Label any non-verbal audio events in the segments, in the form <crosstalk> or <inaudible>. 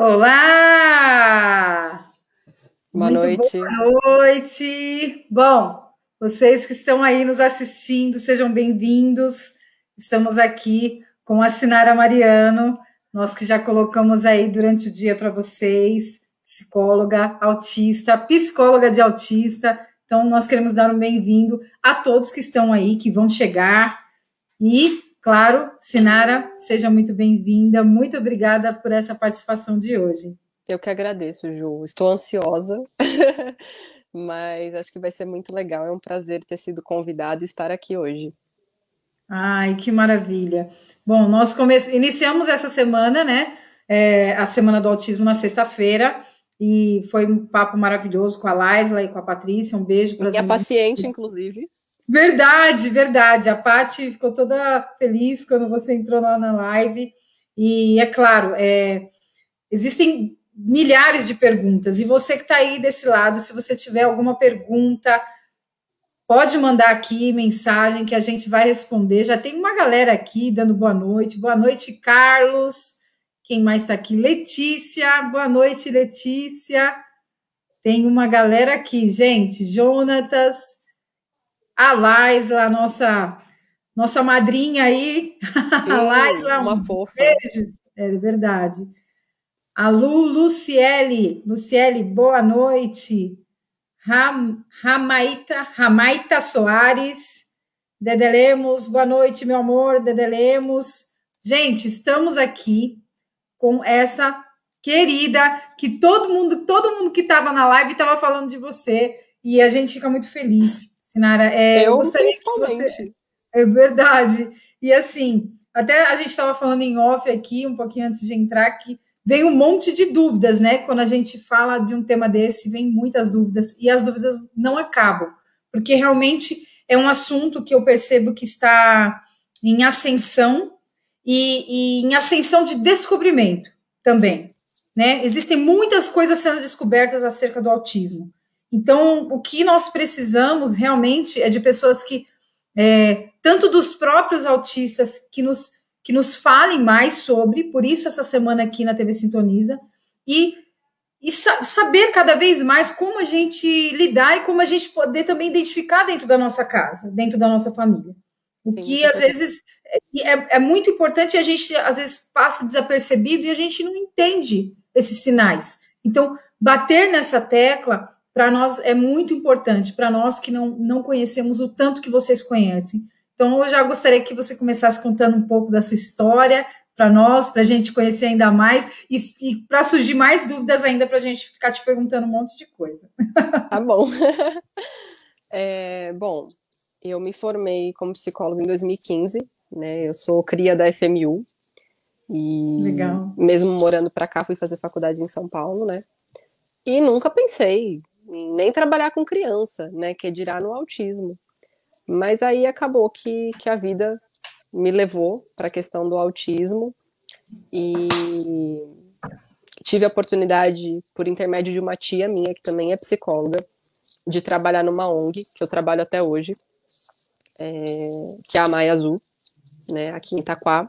Olá! Boa Muito noite. Boa noite. Bom, vocês que estão aí nos assistindo, sejam bem-vindos. Estamos aqui com a Sinara Mariano, nós que já colocamos aí durante o dia para vocês, psicóloga, autista, psicóloga de autista. Então, nós queremos dar um bem-vindo a todos que estão aí, que vão chegar. E, claro, Sinara, seja muito bem-vinda. Muito obrigada por essa participação de hoje. Eu que agradeço, Ju. Estou ansiosa, <laughs> mas acho que vai ser muito legal. É um prazer ter sido convidada e estar aqui hoje. Ai, que maravilha. Bom, nós come... iniciamos essa semana, né? É, a Semana do Autismo na sexta-feira. E foi um papo maravilhoso com a Laisla e com a Patrícia. Um beijo para Minha paciente, inclusive. Verdade, verdade. A Paty ficou toda feliz quando você entrou lá na live. E é claro, é, existem milhares de perguntas. E você que está aí desse lado, se você tiver alguma pergunta, pode mandar aqui mensagem que a gente vai responder. Já tem uma galera aqui dando boa noite. Boa noite, Carlos. Quem mais está aqui? Letícia. Boa noite, Letícia. Tem uma galera aqui, gente. Jonatas, a Laisla, nossa nossa madrinha aí. Sim, <laughs> a Laisla, uma um fofa. Beijo. É verdade. A Lu, Luciele, Luciele, boa noite. Ram, Ramaita, Ramaita Soares, Dedelemos, boa noite, meu amor, Dedelemos. Gente, estamos aqui com essa querida que todo mundo, todo mundo que estava na live estava falando de você e a gente fica muito feliz, Sinara. É, eu, eu gostaria que você é verdade. E assim, até a gente estava falando em off aqui um pouquinho antes de entrar que vem um monte de dúvidas, né? Quando a gente fala de um tema desse, vem muitas dúvidas e as dúvidas não acabam, porque realmente é um assunto que eu percebo que está em ascensão e, e em ascensão de descobrimento também. Né? Existem muitas coisas sendo descobertas acerca do autismo. Então, o que nós precisamos realmente é de pessoas que, é, tanto dos próprios autistas, que nos, que nos falem mais sobre, por isso essa semana aqui na TV Sintoniza, e, e sa saber cada vez mais como a gente lidar e como a gente poder também identificar dentro da nossa casa, dentro da nossa família. O Sim, que às vezes é, é muito importante e a gente às vezes passa desapercebido e a gente não entende esses sinais. Então, bater nessa tecla para nós é muito importante, para nós que não, não conhecemos o tanto que vocês conhecem. Então, eu já gostaria que você começasse contando um pouco da sua história para nós, para a gente conhecer ainda mais e, e para surgir mais dúvidas ainda, para a gente ficar te perguntando um monte de coisa. Tá bom. <laughs> É, bom, eu me formei como psicóloga em 2015, né? Eu sou cria da FMU. E Legal. mesmo morando para cá, fui fazer faculdade em São Paulo, né? E nunca pensei nem trabalhar com criança, né? Que é dirá no autismo. Mas aí acabou que, que a vida me levou para a questão do autismo e tive a oportunidade, por intermédio de uma tia minha, que também é psicóloga, de trabalhar numa ONG, que eu trabalho até hoje, é, que é a Maia Azul né, aqui em Itaquá.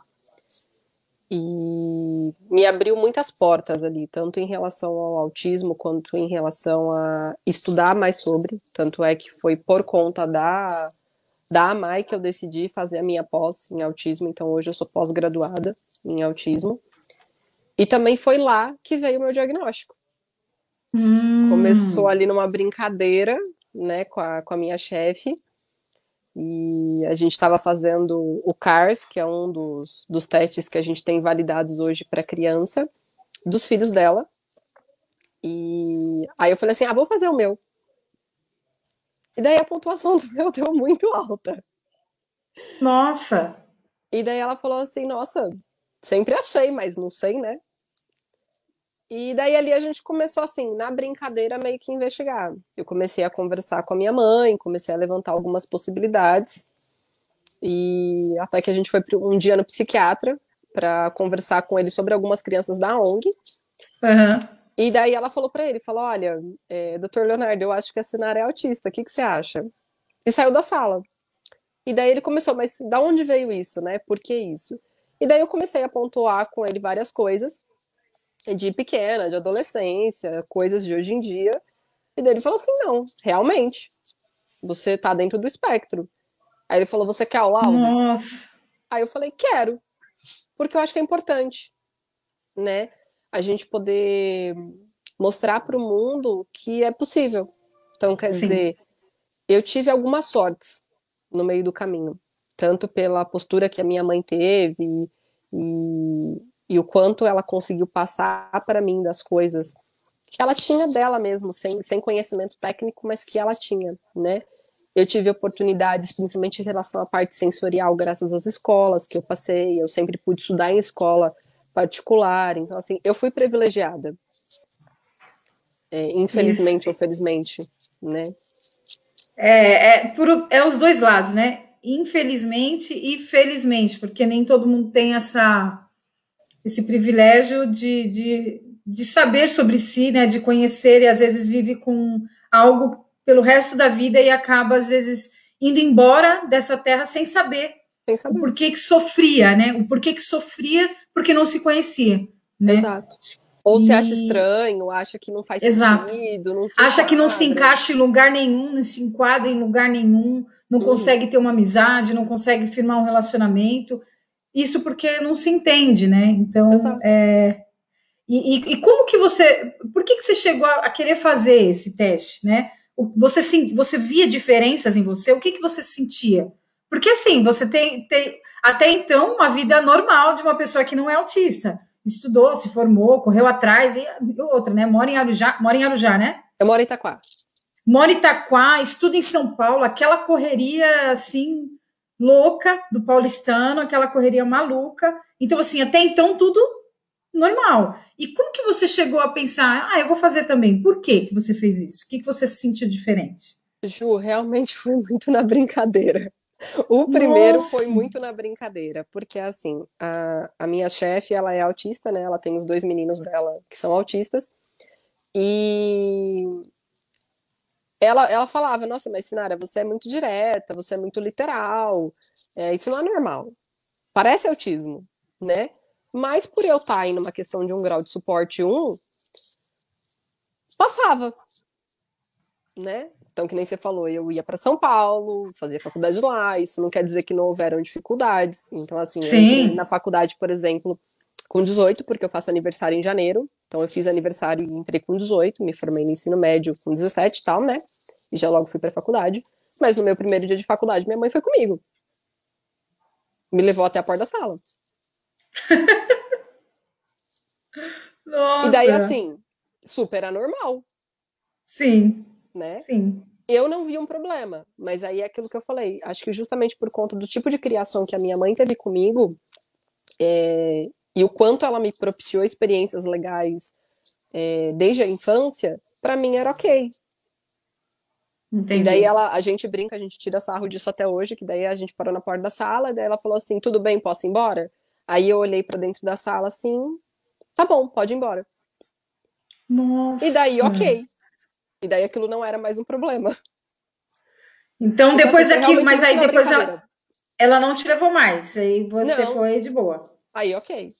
E me abriu muitas portas ali, tanto em relação ao autismo quanto em relação a estudar mais sobre. Tanto é que foi por conta da, da AMAI que eu decidi fazer a minha pós em autismo, então hoje eu sou pós-graduada em autismo. E também foi lá que veio o meu diagnóstico. Hum. Começou ali numa brincadeira, né, com a, com a minha chefe, e a gente estava fazendo o CARS, que é um dos, dos testes que a gente tem validados hoje para criança, dos filhos dela. E aí eu falei assim: ah, vou fazer o meu. E daí a pontuação <laughs> do meu deu muito alta. Nossa! E daí ela falou assim: nossa, sempre achei, mas não sei, né? E daí ali a gente começou assim, na brincadeira, meio que investigar. Eu comecei a conversar com a minha mãe, comecei a levantar algumas possibilidades. E até que a gente foi um dia no psiquiatra para conversar com ele sobre algumas crianças da ONG. Uhum. E daí ela falou para ele, falou, olha, é, doutor Leonardo, eu acho que a Sinara é autista, o que, que você acha? E saiu da sala. E daí ele começou, mas da onde veio isso, né? Por que isso? E daí eu comecei a pontuar com ele várias coisas. De pequena, de adolescência, coisas de hoje em dia. E daí ele falou assim: não, realmente, você tá dentro do espectro. Aí ele falou: você quer o laudo? Nossa. Aí eu falei: quero, porque eu acho que é importante, né? A gente poder mostrar para o mundo que é possível. Então, quer Sim. dizer, eu tive algumas sortes no meio do caminho, tanto pela postura que a minha mãe teve e, e o quanto ela conseguiu passar para mim das coisas que ela tinha dela mesmo, sem, sem conhecimento técnico, mas que ela tinha, né? Eu tive oportunidades, principalmente em relação à parte sensorial, graças às escolas que eu passei. Eu sempre pude estudar em escola particular. Então, assim, eu fui privilegiada. É, infelizmente Isso. ou felizmente, né? É, é, por, é os dois lados, né? Infelizmente e felizmente, porque nem todo mundo tem essa esse privilégio de, de, de saber sobre si, né, de conhecer, e às vezes vive com algo pelo resto da vida e acaba, às vezes, indo embora dessa terra sem saber, sem saber. o porquê que sofria, né? O porquê que sofria porque não se conhecia. Né? Exato. Ou e... se acha estranho, acha que não faz Exato. sentido, não acha enquadra. que não se encaixa em lugar nenhum, não se enquadra em lugar nenhum, não uhum. consegue ter uma amizade, não consegue firmar um relacionamento. Isso porque não se entende, né? Então, é, e, e, como que você, por que, que você chegou a, a, querer fazer esse teste, né? Você, você via diferenças em você? O que, que você sentia? Porque assim, você tem, tem até então uma vida normal de uma pessoa que não é autista. Estudou, se formou, correu atrás e, e outra, né? Mora em Arujá, mora em Arujá, né? Eu moro em Itaquá. Mora em Itaquá, estuda em São Paulo, aquela correria assim louca do paulistano, aquela correria maluca. Então, assim, até então tudo normal. E como que você chegou a pensar, ah, eu vou fazer também? Por que, que você fez isso? O que, que você se sentiu diferente? Ju, realmente foi muito na brincadeira. O primeiro Nossa. foi muito na brincadeira, porque assim, a, a minha chefe, ela é autista, né? Ela tem os dois meninos dela que são autistas. E ela, ela falava, nossa, mas Sinara, você é muito direta, você é muito literal, é, isso não é normal. Parece autismo, né? Mas por eu estar aí numa questão de um grau de suporte 1, passava, né? Então, que nem você falou, eu ia para São Paulo, fazia faculdade lá, isso não quer dizer que não houveram dificuldades. Então, assim, na faculdade, por exemplo, com 18, porque eu faço aniversário em janeiro. Então, eu fiz aniversário e entrei com 18, me formei no ensino médio com 17 e tal, né? E já logo fui pra faculdade. Mas no meu primeiro dia de faculdade, minha mãe foi comigo. Me levou até a porta da sala. <laughs> Nossa. E daí, assim, super anormal. Sim. Né? Sim. Eu não vi um problema, mas aí é aquilo que eu falei. Acho que justamente por conta do tipo de criação que a minha mãe teve comigo, é, e o quanto ela me propiciou experiências legais é, desde a infância, para mim era ok. Entendi. E daí ela, a gente brinca, a gente tira sarro disso até hoje, que daí a gente parou na porta da sala, e daí ela falou assim, tudo bem, posso ir embora? Aí eu olhei para dentro da sala assim, tá bom, pode ir embora. Nossa. E daí, ok. E daí aquilo não era mais um problema. Então, depois daquilo, mas aí depois ela, ela não te levou mais, aí você não. foi de boa. Aí, ok.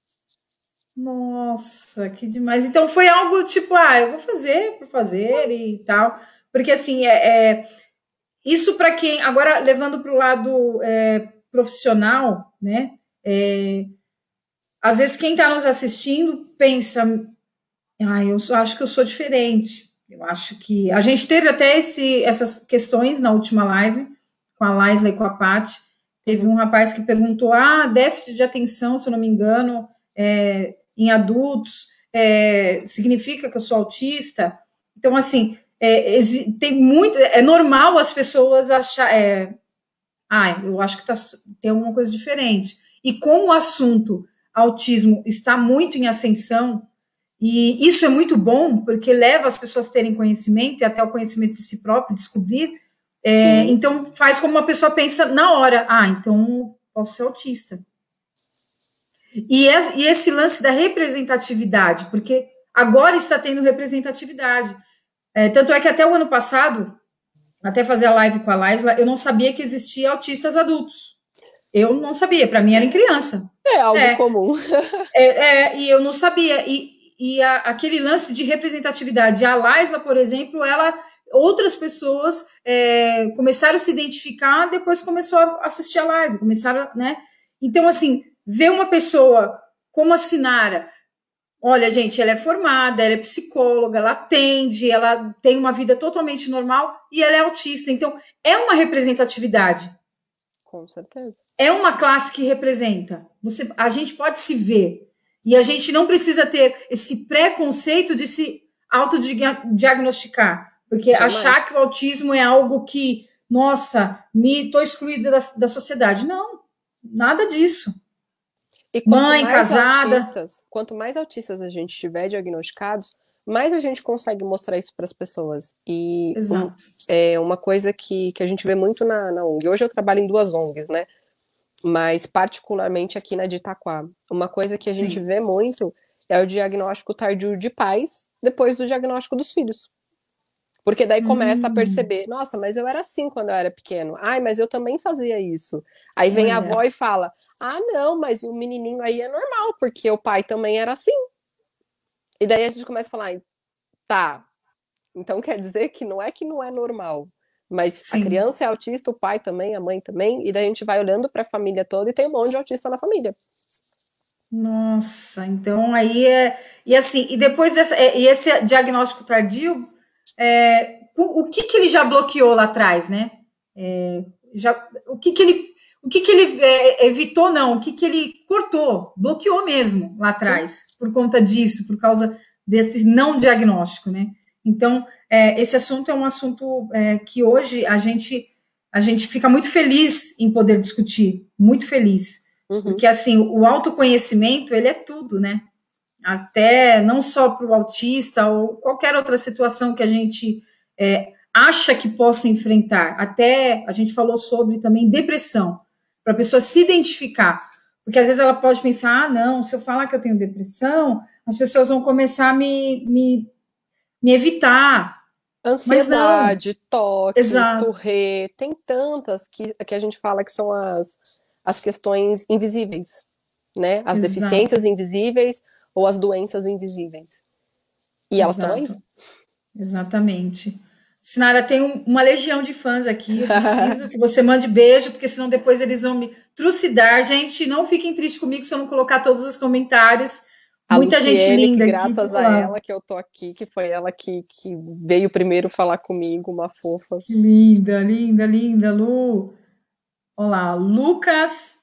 Nossa, que demais. Então foi algo tipo, ah, eu vou fazer por fazer e tal. Porque assim, é, é isso para quem. Agora, levando para o lado é, profissional, né? É, às vezes quem está nos assistindo pensa, ah, eu acho que eu sou diferente. Eu acho que. A gente teve até esse, essas questões na última live, com a Laisla e com a Paty. Teve um rapaz que perguntou: ah, déficit de atenção, se eu não me engano, é, em adultos, é, significa que eu sou autista? Então, assim, é, tem muito. É normal as pessoas achar. É, ah, eu acho que tá, tem alguma coisa diferente. E como o assunto autismo está muito em ascensão, e isso é muito bom, porque leva as pessoas a terem conhecimento e até o conhecimento de si próprio, descobrir. É, então, faz como uma pessoa pensa na hora: ah, então posso ser autista. E, e esse lance da representatividade, porque agora está tendo representatividade. É, tanto é que até o ano passado, até fazer a live com a Laisla, eu não sabia que existia autistas adultos. Eu não sabia, para mim era em criança. É algo é, comum. <laughs> é, é, e eu não sabia. E, e a, aquele lance de representatividade. A Laisla, por exemplo, ela outras pessoas é, começaram a se identificar, depois começou a assistir a live, começaram, né? Então, assim, ver uma pessoa como a Sinara, olha, gente, ela é formada, ela é psicóloga, ela atende, ela tem uma vida totalmente normal e ela é autista. Então, é uma representatividade. Com certeza. É uma classe que representa. Você, a gente pode se ver. E a gente não precisa ter esse preconceito de se autodiagnosticar. Porque Jamais. achar que o autismo é algo que, nossa, me estou excluída da, da sociedade. Não, nada disso. Mãe, casada. Autistas, quanto mais autistas a gente tiver diagnosticados, mais a gente consegue mostrar isso para as pessoas. E um, é uma coisa que, que a gente vê muito na, na ONG. Hoje eu trabalho em duas ONGs, né? Mas particularmente aqui na de Itaquá. Uma coisa que a Sim. gente vê muito é o diagnóstico tardio de pais depois do diagnóstico dos filhos. Porque daí começa hum. a perceber, nossa, mas eu era assim quando eu era pequeno. Ai, mas eu também fazia isso. Aí vem Olha. a avó e fala: "Ah, não, mas o menininho aí é normal, porque o pai também era assim". E daí a gente começa a falar: "Tá. Então quer dizer que não é que não é normal, mas Sim. a criança é autista, o pai também, a mãe também, e daí a gente vai olhando para a família toda e tem um monte de autista na família. Nossa, então aí é. E assim, e depois dessa. É, e esse diagnóstico tardio, é, o, o, que, que ele já bloqueou lá atrás, né? É, já, o que, que ele. O que, que ele é, evitou, não? O que, que ele cortou? Bloqueou mesmo lá atrás, Sim. por conta disso, por causa desse não diagnóstico, né? Então, é, esse assunto é um assunto é, que hoje a gente, a gente fica muito feliz em poder discutir, muito feliz. Uhum. Porque, assim, o autoconhecimento, ele é tudo, né? Até não só para o autista ou qualquer outra situação que a gente é, acha que possa enfrentar. Até a gente falou sobre também depressão, para a pessoa se identificar. Porque às vezes ela pode pensar: ah, não, se eu falar que eu tenho depressão, as pessoas vão começar a me, me, me evitar. Ansiedade, toque, torre, tem tantas que, que a gente fala que são as, as questões invisíveis, né? As Exato. deficiências invisíveis ou as doenças invisíveis. E elas estão aí. Exatamente. Sinara, tem um, uma legião de fãs aqui. Eu preciso <laughs> que você mande beijo, porque senão depois eles vão me trucidar. Gente, não fiquem tristes comigo se eu não colocar todos os comentários. A Muita Luciene, gente linda. Graças aqui, a ela que eu tô aqui, que foi ela que, que veio primeiro falar comigo, uma fofa. Linda, linda, linda, Lu. Olá, Lucas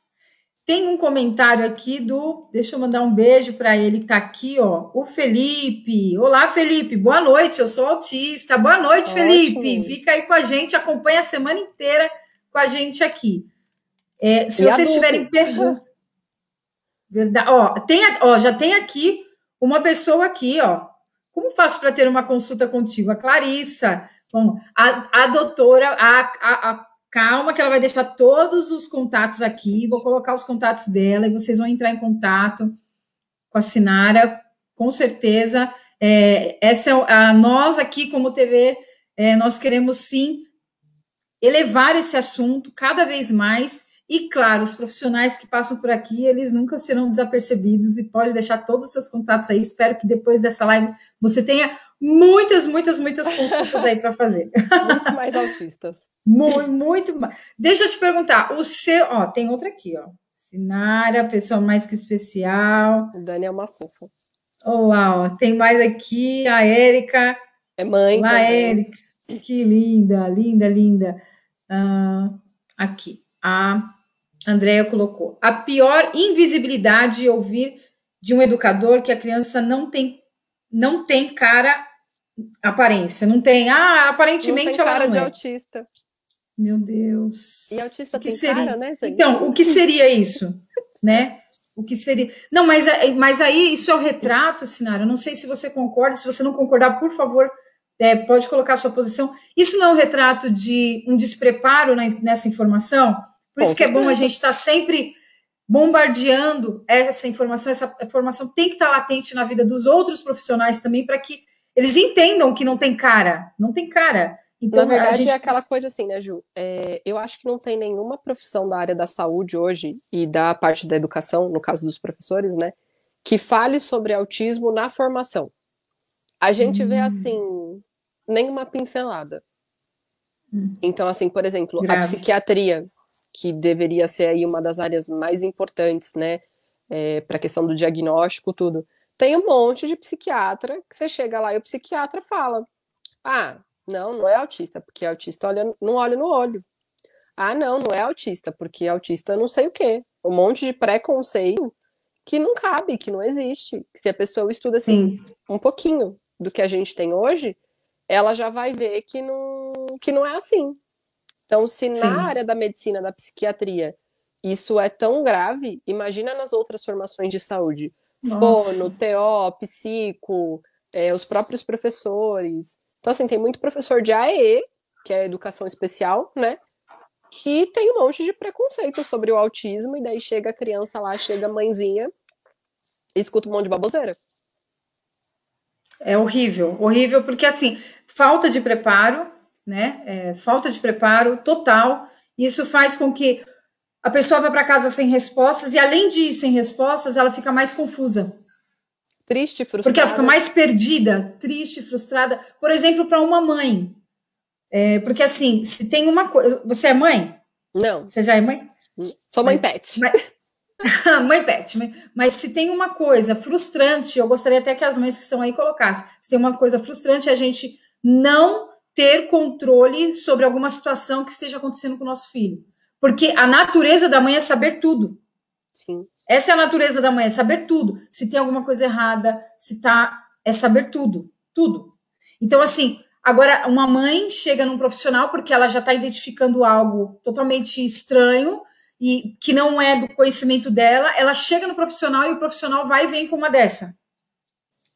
tem um comentário aqui do. Deixa eu mandar um beijo para ele que tá aqui, ó. O Felipe. Olá, Felipe. Boa noite. Eu sou autista. Boa noite, Ótimo. Felipe. Fica aí com a gente, acompanha a semana inteira com a gente aqui. É, se e vocês tiverem perguntas. Verdade. Ó, tem, ó, já tem aqui uma pessoa aqui, ó. Como faço para ter uma consulta contigo? A Clarissa. Bom, a, a doutora, a, a, a Calma, que ela vai deixar todos os contatos aqui. Vou colocar os contatos dela e vocês vão entrar em contato com a Sinara, com certeza. É, essa é a nós aqui como TV, é, nós queremos sim elevar esse assunto cada vez mais. E claro, os profissionais que passam por aqui, eles nunca serão desapercebidos e pode deixar todos os seus contatos aí. Espero que depois dessa live você tenha muitas, muitas, muitas consultas aí para fazer. Muitos mais autistas. muito, muito mais. Deixa eu te perguntar, o seu, ó, tem outra aqui, ó. Sinara, pessoa mais que especial. O Dani é uma fofa. Olá, ó, tem mais aqui a Érica. É mãe Olá, Érica. Que linda, linda, linda. Uh, aqui, a Andrea colocou. A pior invisibilidade é ouvir de um educador que a criança não tem não tem cara aparência, não tem, ah, aparentemente não tem cara de é. autista. Meu Deus. E autista tem seria? cara, né, gente? Então, o que seria isso, <laughs> né? O que seria? Não, mas, mas aí isso é o retrato, Sinara. Eu não sei se você concorda. Se você não concordar, por favor, é, pode colocar a sua posição. Isso não é um retrato de um despreparo nessa informação? Por isso que é bom a gente estar tá sempre bombardeando essa informação, essa informação tem que estar latente na vida dos outros profissionais também, para que eles entendam que não tem cara, não tem cara. Então, na verdade, gente... é aquela coisa assim, né, Ju? É, eu acho que não tem nenhuma profissão da área da saúde hoje e da parte da educação, no caso dos professores, né, que fale sobre autismo na formação. A gente hum. vê assim, nenhuma pincelada. Hum. Então, assim, por exemplo, Grave. a psiquiatria, que deveria ser aí uma das áreas mais importantes, né, é, para a questão do diagnóstico, tudo. Tem um monte de psiquiatra que você chega lá e o psiquiatra fala: ah, não, não é autista, porque autista olha, não olha no olho. Ah, não, não é autista, porque autista não sei o quê. Um monte de preconceito que não cabe, que não existe. Se a pessoa estuda assim Sim. um pouquinho do que a gente tem hoje, ela já vai ver que não, que não é assim. Então, se Sim. na área da medicina, da psiquiatria, isso é tão grave, imagina nas outras formações de saúde. Nossa. Fono, TO, psico, é, os próprios professores. Então, assim, tem muito professor de AE, que é educação especial, né? Que tem um monte de preconceito sobre o autismo, e daí chega a criança lá, chega a mãezinha, e escuta um monte de baboseira. É horrível, horrível, porque assim, falta de preparo, né? É, falta de preparo total. Isso faz com que a pessoa vá para casa sem respostas, e além de ir sem respostas, ela fica mais confusa. Triste, frustrada. Porque ela fica mais perdida, triste, frustrada. Por exemplo, para uma mãe. É, porque assim, se tem uma coisa. Você é mãe? Não. Você já é mãe? Sou mãe pet. Mas... mãe pet, <laughs> mas se tem uma coisa frustrante, eu gostaria até que as mães que estão aí colocassem. Se tem uma coisa frustrante, a gente não ter controle sobre alguma situação que esteja acontecendo com o nosso filho. Porque a natureza da mãe é saber tudo. Sim. Essa é a natureza da mãe, é saber tudo. Se tem alguma coisa errada, se tá. É saber tudo. Tudo. Então, assim, agora uma mãe chega num profissional porque ela já está identificando algo totalmente estranho e que não é do conhecimento dela, ela chega no profissional e o profissional vai e vem com uma dessa.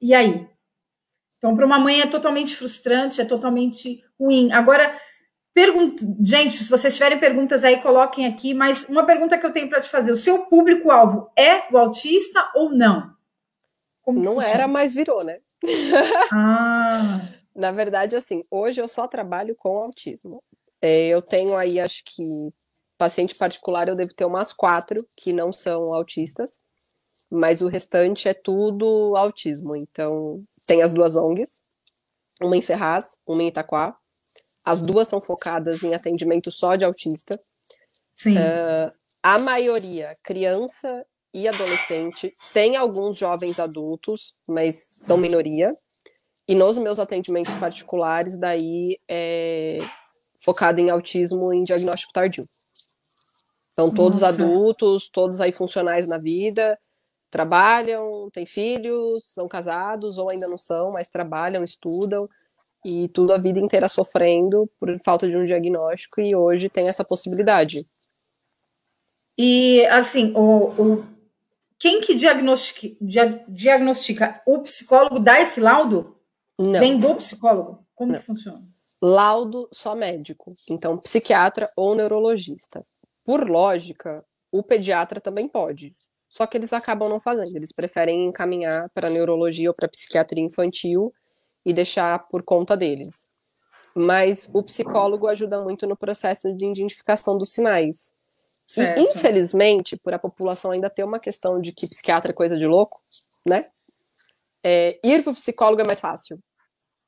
E aí? Então, para uma mãe é totalmente frustrante, é totalmente ruim. Agora, pergunta, gente, se vocês tiverem perguntas aí, coloquem aqui, mas uma pergunta que eu tenho para te fazer: o seu público-alvo é o autista ou não? Como não era, mas virou, né? <laughs> Ah. Na verdade, assim, hoje eu só trabalho com autismo. É, eu tenho aí, acho que paciente particular eu devo ter umas quatro que não são autistas, mas o restante é tudo autismo. Então, tem as duas ONGs, uma em Ferraz, uma em Itaquá. As duas são focadas em atendimento só de autista. Sim. Uh, a maioria, criança e adolescente, tem alguns jovens adultos, mas são minoria. E nos meus atendimentos particulares, daí é focado em autismo em diagnóstico tardio. Então, todos Nossa. adultos, todos aí funcionais na vida, trabalham, têm filhos, são casados ou ainda não são, mas trabalham, estudam e tudo a vida inteira sofrendo por falta de um diagnóstico e hoje tem essa possibilidade. E assim, o, o quem que diagnostica, diagnostica? O psicólogo dá esse laudo? Não. Vem do psicólogo? Como não. que funciona? Laudo só médico, então psiquiatra ou neurologista por lógica, o pediatra também pode. Só que eles acabam não fazendo, eles preferem encaminhar para neurologia ou para psiquiatria infantil e deixar por conta deles. Mas o psicólogo ajuda muito no processo de identificação dos sinais. Certo. E, infelizmente, por a população ainda ter uma questão de que psiquiatra é coisa de louco, né? É, ir para o psicólogo é mais fácil.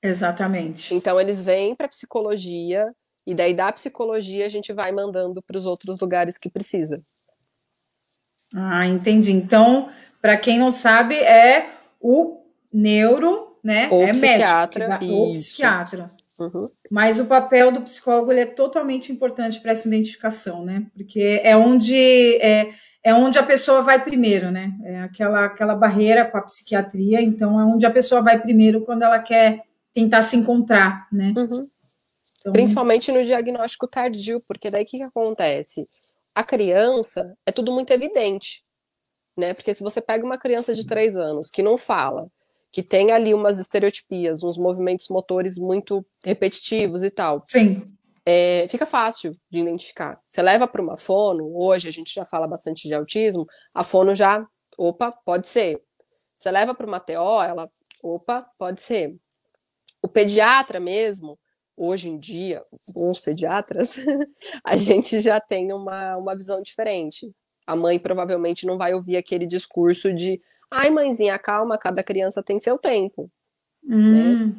Exatamente. Então, eles vêm para psicologia e daí da psicologia a gente vai mandando para os outros lugares que precisa. Ah, entendi. Então, para quem não sabe, é o neuro, né? Ou é psiquiatra. Médico, ou psiquiatra. Uhum. Mas o papel do psicólogo é totalmente importante para essa identificação, né? Porque Sim. é onde é, é onde a pessoa vai primeiro, né? É aquela, aquela barreira com a psiquiatria, então é onde a pessoa vai primeiro quando ela quer tentar se encontrar, né? Uhum. Então... Principalmente no diagnóstico tardio, porque daí o que, que acontece? A criança é tudo muito evidente, né? Porque se você pega uma criança de três anos que não fala, que tem ali umas estereotipias, uns movimentos motores muito repetitivos e tal. Sim. É, fica fácil de identificar. Você leva para uma fono, hoje a gente já fala bastante de autismo, a fono já, opa, pode ser. Você leva para uma TO, ela, opa, pode ser. O pediatra mesmo, hoje em dia, bons pediatras, <laughs> a gente já tem uma, uma visão diferente. A mãe provavelmente não vai ouvir aquele discurso de Ai, mãezinha, calma, cada criança tem seu tempo. Hum. Né?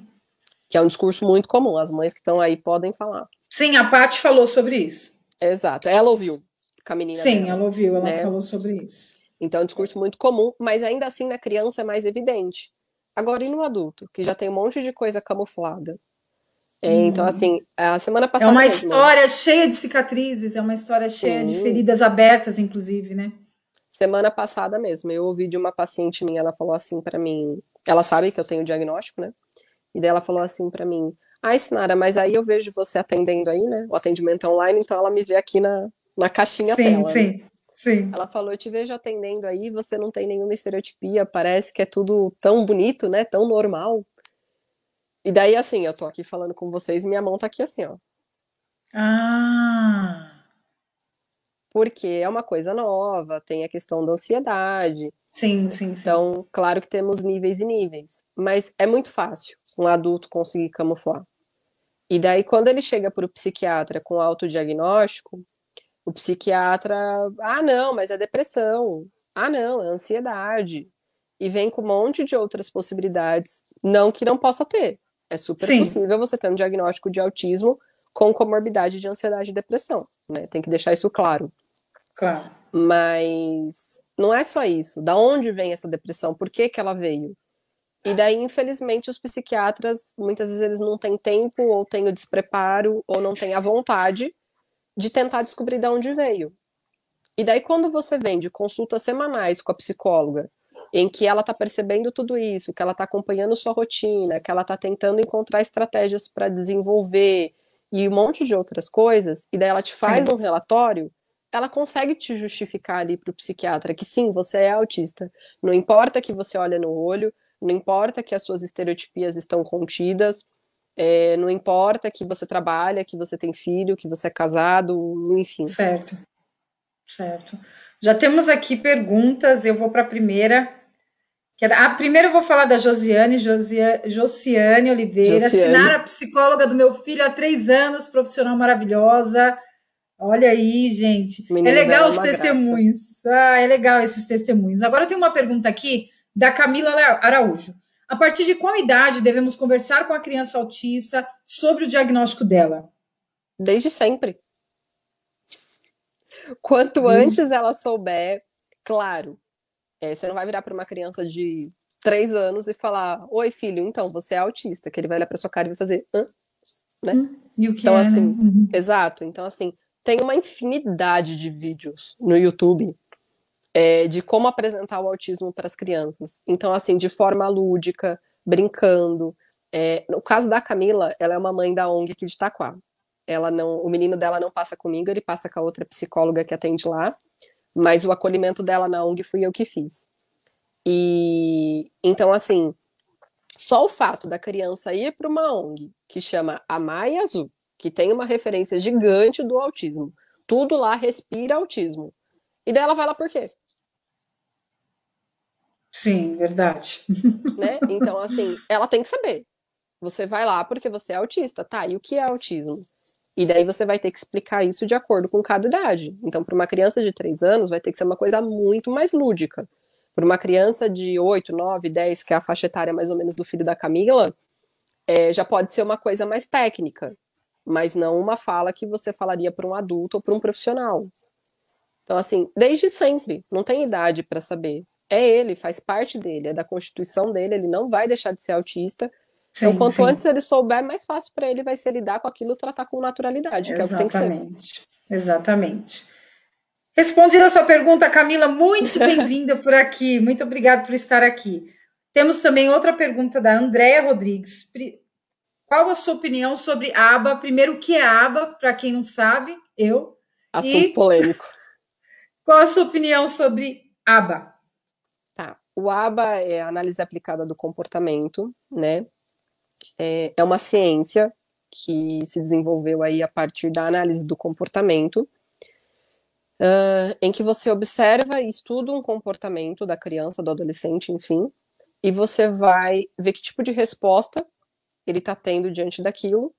Que é um discurso muito comum, as mães que estão aí podem falar. Sim, a Paty falou sobre isso. Exato, ela ouviu com a menina Sim, dela, ela ouviu, ela né? falou sobre isso. Então é um discurso muito comum, mas ainda assim na criança é mais evidente. Agora, e no adulto, que já tem um monte de coisa camuflada? É, Hum. Então, assim, a semana É passada. uma mesmo, história cheia de cicatrizes, é uma história cheia de Sim. feridas abertas, inclusive, né? Semana passada mesmo, eu ouvi de uma paciente minha, ela falou assim pra mim, ela sabe que eu tenho diagnóstico, né? E daí ela falou assim pra mim: "Ai, Sinara, mas aí eu vejo você atendendo aí, né? O atendimento online, então ela me vê aqui na, na caixinha sim, né? sim, sim. Ela falou: "Eu te vejo atendendo aí, você não tem nenhuma estereotipia, parece que é tudo tão bonito, né? Tão normal". E daí assim, eu tô aqui falando com vocês e minha mão tá aqui assim, ó. Ah, Porque é uma coisa nova, tem a questão da ansiedade, sim, sim, sim. Então, claro que temos níveis e níveis, mas é muito fácil um adulto conseguir camuflar. E daí, quando ele chega para o psiquiatra com autodiagnóstico, o psiquiatra, ah, não, mas é depressão, ah, não, é ansiedade, e vem com um monte de outras possibilidades, não que não possa ter. É super Sim. possível você ter um diagnóstico de autismo com comorbidade de ansiedade e depressão, né? Tem que deixar isso claro. Claro. Mas não é só isso. Da onde vem essa depressão? Por que, que ela veio? E daí, infelizmente, os psiquiatras, muitas vezes, eles não têm tempo, ou têm o despreparo, ou não têm a vontade de tentar descobrir de onde veio. E daí, quando você vem de consultas semanais com a psicóloga, em que ela está percebendo tudo isso, que ela está acompanhando sua rotina, que ela está tentando encontrar estratégias para desenvolver e um monte de outras coisas, e daí ela te faz Sim. um relatório, ela consegue te justificar ali para o psiquiatra que sim, você é autista. Não importa que você olhe no olho, não importa que as suas estereotipias estão contidas, é, não importa que você trabalha, que você tem filho, que você é casado, enfim. Certo. Certo. Já temos aqui perguntas, eu vou para a primeira. Que é da- a primeira eu vou falar da Josiane, Josia, Josiane Oliveira, Josiane. Sinara, psicóloga do meu filho há três anos, profissional maravilhosa. Olha aí, gente. Menina é legal é os testemunhos. Ah, é legal esses testemunhos. Agora eu tenho uma pergunta aqui da Camila Araújo. A partir de qual idade devemos conversar com a criança autista sobre o diagnóstico dela? Desde sempre. Quanto antes ela souber, claro, é, você não vai virar para uma criança de três anos e falar: Oi, filho, então você é autista, que ele vai olhar para sua cara e vai fazer. Hã? E o que Então, é, né? assim, Uhum. Exato. Então, assim, tem uma infinidade de vídeos no YouTube é, de como apresentar o autismo para as crianças. Então, assim, de forma lúdica, brincando. É, no caso da Camila, ela é uma mãe da ONG aqui de Itaquá. Ela não, o menino dela não passa comigo, ele passa com a outra psicóloga que atende lá. Mas o acolhimento dela na ONG fui eu que fiz. E então, assim, só o fato da criança ir para uma ONG que chama Amai Azul, que tem uma referência gigante do autismo. Tudo lá respira autismo. E daí ela vai lá por quê? Sim, verdade. <laughs> Né? Então, assim, ela tem que saber. Você vai lá porque você é autista, tá? E o que é autismo? E daí você vai ter que explicar isso de acordo com cada idade. Então, para uma criança de 3 anos, vai ter que ser uma coisa muito mais lúdica. Para uma criança de 8, 9, 10, que é a faixa etária mais ou menos do filho da Camila, é, já pode ser uma coisa mais técnica, mas não uma fala que você falaria para um adulto ou para um profissional. Então, assim, desde sempre, não tem idade para saber. É ele, faz parte dele, é da constituição dele, ele não vai deixar de ser autista. Sim, então, quanto sim. antes ele souber, mais fácil para ele vai ser lidar com aquilo tratar com naturalidade, que é o que tem que ser. Exatamente. Exatamente. Respondida a sua pergunta, Camila, muito <laughs> bem-vinda por aqui. Muito obrigada por estar aqui. Temos também outra pergunta da Andréa Rodrigues. Qual a sua opinião sobre aba? Primeiro, o que é aba? Para quem não sabe, eu. Assunto E- polêmico. <laughs> Qual a sua opinião sobre aba? Tá. O ABA é a análise aplicada do comportamento, né? É, é uma ciência que se desenvolveu aí a partir da análise do comportamento, ah, em que você observa e estuda um comportamento da criança, do adolescente, enfim, e você vai ver que tipo de resposta ele está tendo diante daquilo,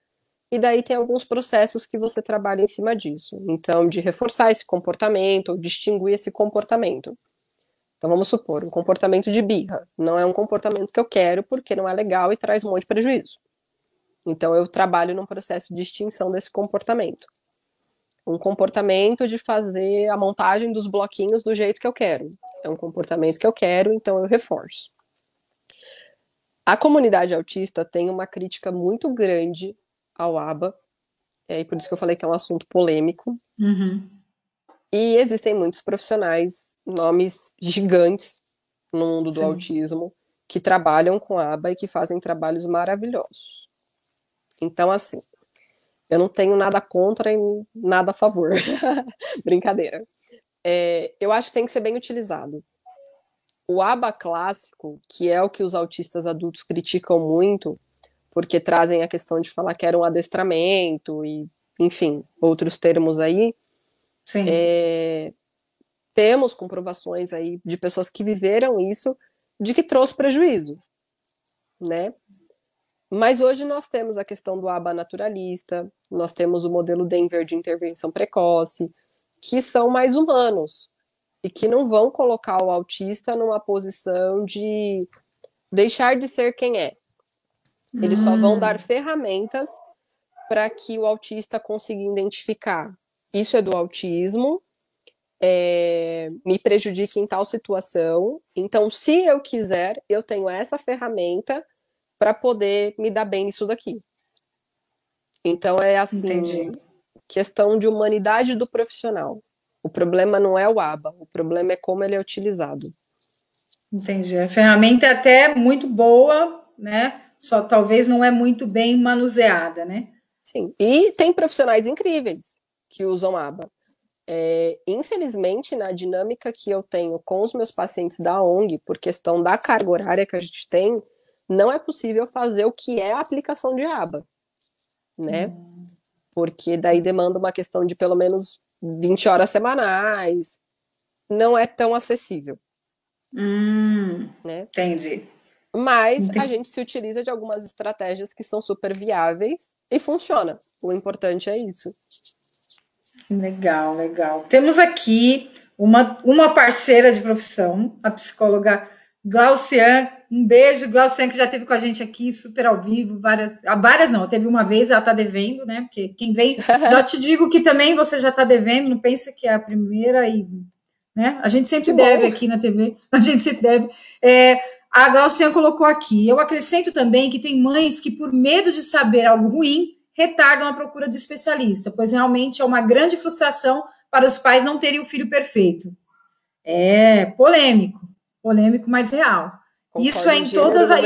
e daí tem alguns processos que você trabalha em cima disso. Então, de reforçar esse comportamento, ou distinguir esse comportamento. Então vamos supor, um comportamento de birra. Não é um comportamento que eu quero porque não é legal e traz um monte de prejuízo. Então eu trabalho num processo de extinção desse comportamento. Um comportamento de fazer a montagem dos bloquinhos do jeito que eu quero. É um comportamento que eu quero, então eu reforço. A comunidade autista tem uma crítica muito grande ao ABA, é, e por isso que eu falei que é um assunto polêmico. Uhum. E existem muitos profissionais, nomes gigantes no mundo do Sim. autismo, que trabalham com ABA e que fazem trabalhos maravilhosos. Então, assim, eu não tenho nada contra e nada a favor. <laughs> Brincadeira. É, eu acho que tem que ser bem utilizado. O ABA clássico, que é o que os autistas adultos criticam muito, porque trazem a questão de falar que era um adestramento e, enfim, outros termos aí. Sim. É, temos comprovações aí de pessoas que viveram isso, de que trouxe prejuízo, né? Mas hoje nós temos a questão do ABA naturalista, nós temos o modelo Denver de intervenção precoce, que são mais humanos, e que não vão colocar o autista numa posição de deixar de ser quem é. Eles hum. só vão dar hum. ferramentas para que o autista consiga identificar isso é do autismo, é, me prejudica em tal situação. Então, se eu quiser, eu tenho essa ferramenta para poder me dar bem nisso daqui. Então é assim, Entendi. questão de humanidade do profissional. O problema não é o ABA, o problema é como ele é utilizado. Entendi. A ferramenta é até muito boa, né? Só talvez não é muito bem manuseada, né? Sim. E tem profissionais incríveis que usam ABA. É, infelizmente, na dinâmica que eu tenho com os meus pacientes da ONG, por questão da carga horária que a gente tem, não é possível fazer o que é a aplicação de aba, né? Hum. Porque daí demanda uma questão de pelo menos 20 horas semanais, não é tão acessível. Hum, né? Entendi. Mas entendi. a gente se utiliza de algumas estratégias que são super viáveis e funciona. O importante é isso. Legal, legal. Temos aqui uma, uma parceira de profissão, a psicóloga Glaucian. Um beijo, Glaucian, que já teve com a gente aqui, super ao vivo, várias. Ah, várias não, teve uma vez, ela tá devendo, né? Porque quem vem. <laughs> já te digo que também você já tá devendo, não pensa que é a primeira e. Né? A gente sempre que deve bom. aqui na TV, <laughs> a gente sempre deve. É, a Glaucian colocou aqui. Eu acrescento também que tem mães que, por medo de saber algo ruim, retardam a procura de especialista, pois realmente é uma grande frustração para os pais não terem o filho perfeito. É polêmico polêmico, mas real. Concordo isso é em todas as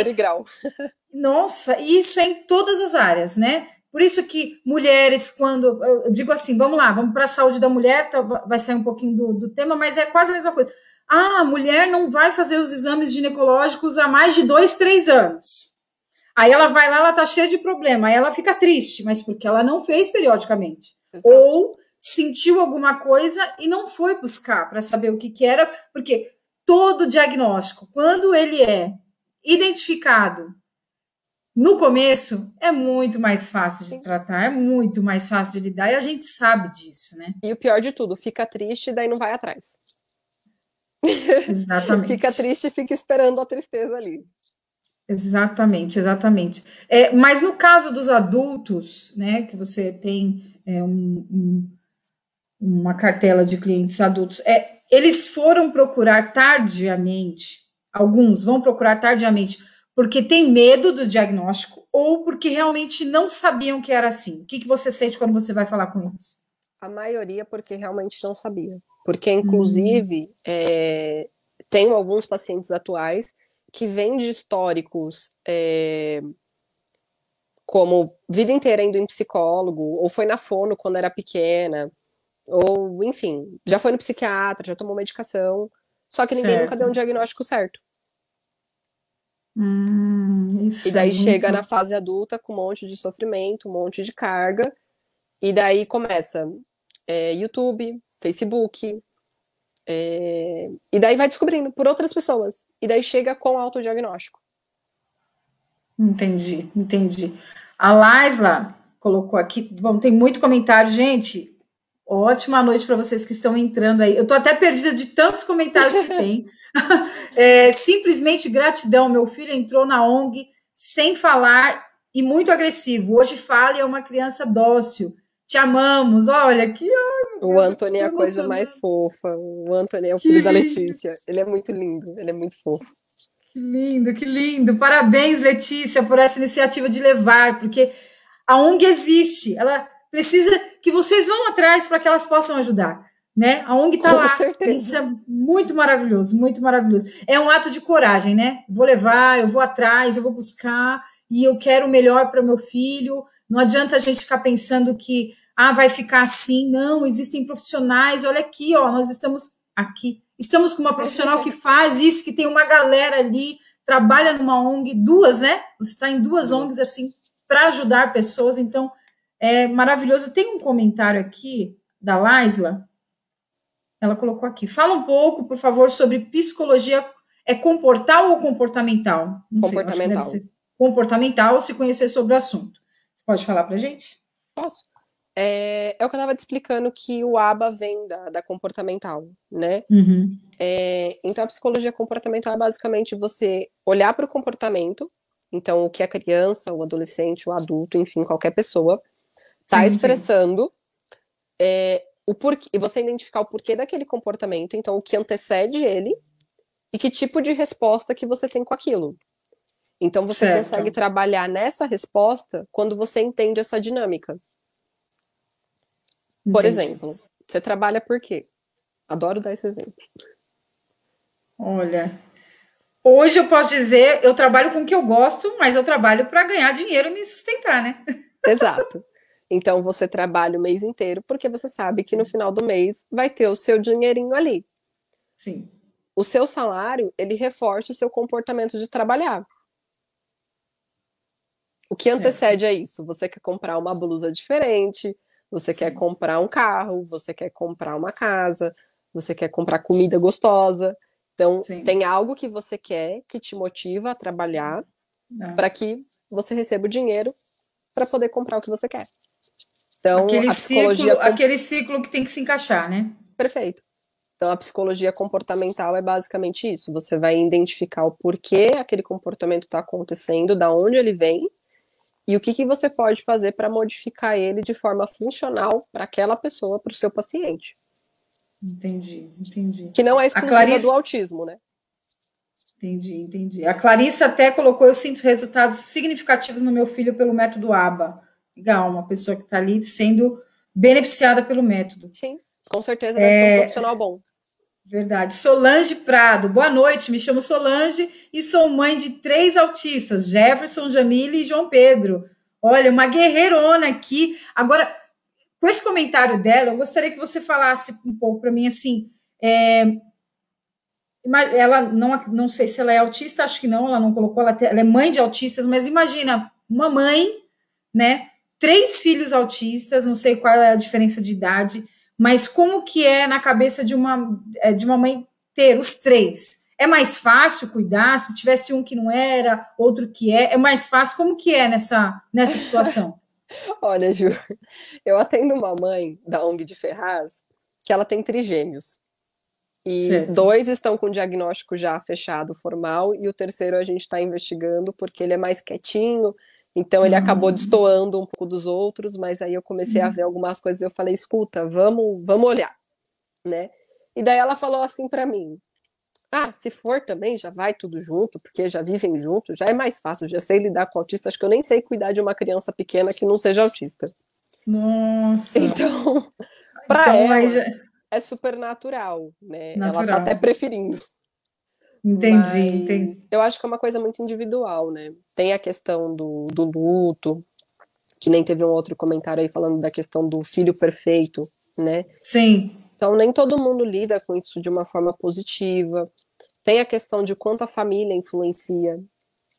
<laughs> Nossa, isso é em todas as áreas, né? Por isso que mulheres, quando eu digo assim, vamos lá, vamos para a saúde da mulher, tá, vai sair um pouquinho do, do tema, mas é quase a mesma coisa. Ah, a mulher não vai fazer os exames ginecológicos há mais de dois, três anos. Aí ela vai lá, ela tá cheia de problema, aí ela fica triste, mas porque ela não fez periodicamente. Exato. Ou sentiu alguma coisa e não foi buscar para saber o que, que era, porque todo diagnóstico, quando ele é identificado no começo, é muito mais fácil de tratar, é muito mais fácil de lidar, e a gente sabe disso, né? E o pior de tudo, fica triste e daí não vai atrás. <laughs> Exatamente. fica triste e fica esperando a tristeza ali. Exatamente, exatamente. É, mas no caso dos adultos, né, que você tem é, um, um, uma cartela de clientes adultos, é, eles foram procurar tardiamente, alguns vão procurar tardiamente, porque tem medo do diagnóstico ou porque realmente não sabiam que era assim. O que, que você sente quando você vai falar com eles? A maioria porque realmente não sabia. Porque, inclusive, hum. é, tenho alguns pacientes atuais que vêm de históricos é, como vida inteira indo em psicólogo, ou foi na fono quando era pequena, ou, enfim, já foi no psiquiatra, já tomou medicação, só que ninguém certo. nunca deu um diagnóstico certo. Hum, e daí é chega muito... na fase adulta com um monte de sofrimento, um monte de carga, e daí começa é, YouTube, Facebook, é, e daí vai descobrindo por outras pessoas, e daí chega com autodiagnóstico. Entendi, entendi. A Laisla colocou aqui, bom, tem muito comentário, gente Ótima noite para vocês que estão entrando aí. Eu estou até perdida de tantos comentários que tem. <laughs> é, simplesmente gratidão. Meu filho entrou na ONG sem falar e muito agressivo. Hoje fala e é uma criança dócil. Te amamos. Olha aqui. O Anthony é a coisa mais fofa. O Anthony é o filho que da Letícia. Ele é muito lindo. Ele é muito fofo. Que lindo, que lindo. Parabéns, Letícia, por essa iniciativa de levar, porque a ONG existe. Ela precisa que vocês vão atrás para que elas possam ajudar. Né? A ONG está lá. Certeza. Isso é muito maravilhoso, muito maravilhoso. É um ato de coragem, né? Vou levar, eu vou atrás, eu vou buscar e eu quero o melhor para o meu filho. Não adianta a gente ficar pensando que ah, vai ficar assim. Não, existem profissionais. Olha aqui, ó, nós estamos aqui. Estamos com uma profissional que faz isso, que tem uma galera ali, trabalha numa ONG, duas, né? Você está em duas ONGs assim para ajudar pessoas. Então, é maravilhoso. Tem um comentário aqui da Laisla. Ela colocou aqui. Fala um pouco, por favor, sobre psicologia. É comportal ou comportamental? Não comportamental. Sei, comportamental, se conhecer sobre o assunto. Você pode falar para gente? Posso. É, é, o que eu estava te explicando que o ABA vem da, da comportamental, né? Uhum. É, então, a psicologia comportamental é basicamente você olhar para o comportamento, então, o que a criança, o adolescente, o adulto, enfim, qualquer pessoa, está expressando é, o porquê, e você identificar o porquê daquele comportamento, então o que antecede ele e que tipo de resposta que você tem com aquilo. Então você certo. consegue trabalhar nessa resposta quando você entende essa dinâmica. Entendi. Por exemplo, você trabalha por quê? Adoro dar esse exemplo. Olha, hoje eu posso dizer, eu trabalho com o que eu gosto, mas eu trabalho para ganhar dinheiro e me sustentar, né? <laughs> Exato. Então você trabalha o mês inteiro porque você sabe que no final do mês vai ter o seu dinheirinho ali. Sim. O seu salário, ele reforça o seu comportamento de trabalhar. O que antecede certo. a isso? Você quer comprar uma blusa diferente, você Sim. quer comprar um carro, você quer comprar uma casa, você quer comprar comida gostosa. Então, Sim. tem algo que você quer que te motiva a trabalhar para que você receba o dinheiro para poder comprar o que você quer. Então, aquele, psicologia... ciclo, aquele ciclo que tem que se encaixar, né? Perfeito. Então, a psicologia comportamental é basicamente isso. Você vai identificar o porquê aquele comportamento está acontecendo, da onde ele vem, e o que, que você pode fazer para modificar ele de forma funcional para aquela pessoa, para o seu paciente. Entendi, entendi. Que não é exclusiva Clarice... do autismo, né? Entendi, entendi. A Clarice até colocou: eu sinto resultados significativos no meu filho pelo método ABA. Legal, uma pessoa que está ali sendo beneficiada pelo método. Sim, com certeza deve é... ser um profissional bom. Verdade. Solange Prado, boa noite. Me chamo Solange e sou mãe de três autistas: Jefferson, Jamile e João Pedro. Olha, uma guerreirona aqui. Agora, com esse comentário dela, eu gostaria que você falasse um pouco para mim assim. É, ela não, não sei se ela é autista, acho que não, ela não colocou, ela, ela é mãe de autistas, mas imagina uma mãe, né? Três filhos autistas, não sei qual é a diferença de idade, mas como que é na cabeça de uma, é, de uma mãe ter os três? É mais fácil cuidar? Se tivesse um que não era, outro que é, é mais fácil? Como que é nessa, nessa situação? <laughs> Olha, Ju, eu atendo uma mãe da ONG de Ferraz que ela tem trigêmeos. E certo. dois estão com diagnóstico já fechado, formal, e o terceiro a gente está investigando porque ele é mais quietinho, então ele acabou destoando um pouco dos outros, mas aí eu comecei a ver algumas coisas e eu falei, escuta, vamos, vamos olhar, né? E daí ela falou assim para mim: "Ah, se for também já vai tudo junto, porque já vivem juntos, já é mais fácil, já sei lidar com autista, acho que eu nem sei cuidar de uma criança pequena que não seja autista". Nossa. Então, para então, ela, já é super natural, né? Natural. Ela tá até preferindo. Entendi, Mas entendi. Eu acho que é uma coisa muito individual, né? Tem a questão do, do luto, que nem teve um outro comentário aí falando da questão do filho perfeito, né? Sim. Então nem todo mundo lida com isso de uma forma positiva. Tem a questão de quanto a família influencia.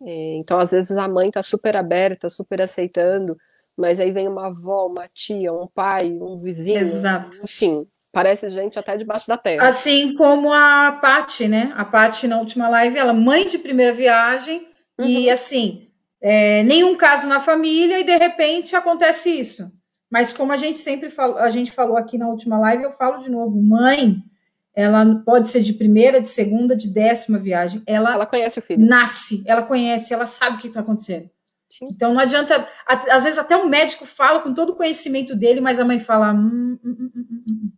É, então, às vezes, a mãe tá super aberta, super aceitando, mas aí vem uma avó, uma tia, um pai, um vizinho. Exato. Enfim, Parece gente até debaixo da terra. Assim como a Paty, né? A Paty na última live, ela mãe de primeira viagem uhum. e assim, é, nenhum caso na família e de repente acontece isso. Mas como a gente sempre falou, a gente falou aqui na última live, eu falo de novo, mãe, ela pode ser de primeira, de segunda, de décima viagem. Ela, ela conhece o filho. Nasce, ela conhece, ela sabe o que está acontecendo. Sim. Então não adianta, às vezes até o médico fala com todo o conhecimento dele, mas a mãe fala: hum, hum, hum, hum, hum, hum.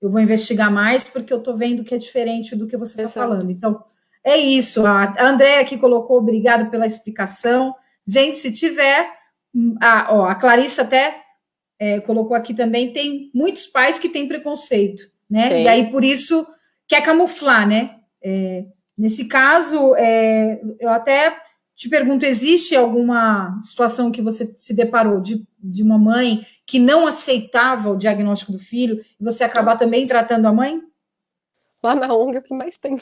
Eu vou investigar mais porque eu estou vendo que é diferente do que você está falando. Então é isso. A Andréia aqui colocou obrigado pela explicação. Gente, se tiver, a, ó, a Clarissa até é, colocou aqui também, tem muitos pais que têm preconceito, né? Tem. E aí por isso quer camuflar, né? É, nesse caso, é, eu até te pergunto, existe alguma situação que você se deparou de, de uma mãe que não aceitava o diagnóstico do filho e você acabar também tratando a mãe? Lá na ONG é o que mais tem.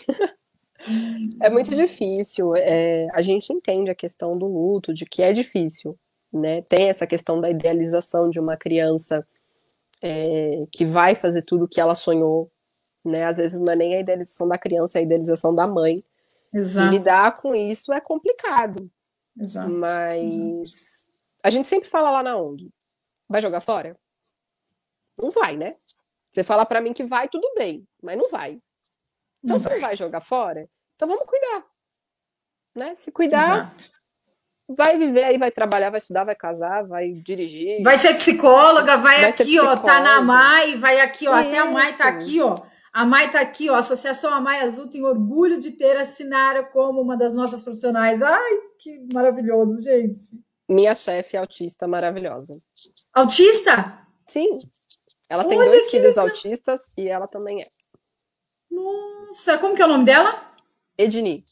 é muito difícil. É, a gente entende a questão do luto, de que é difícil. Né? Tem essa questão da idealização de uma criança é, que vai fazer tudo o que ela sonhou. Né? Às vezes não é nem a idealização da criança, é a idealização da mãe. Exato. E lidar com isso é complicado. Exato. Mas Exato. a gente sempre fala lá na ONG: vai jogar fora? Não vai, né? Você fala para mim que vai, tudo bem, mas não vai. Então, não vai. não vai jogar fora, então vamos cuidar. Né? Se cuidar, Exato. vai viver aí, vai trabalhar, vai estudar, vai casar, vai dirigir. Vai ser psicóloga, vai, vai aqui, ó, tá na MAI, vai aqui, ó, Isso. até a MAI tá aqui, ó a Mai está aqui, ó, a Associação Amai Azul tem orgulho de ter a Sinara como uma das nossas profissionais. Ai, que maravilhoso, gente. Minha chefe é autista maravilhosa. Autista? Sim. Ela tem Olha dois filhos legal. autistas e ela também é. Nossa, como que é o nome dela? Edni.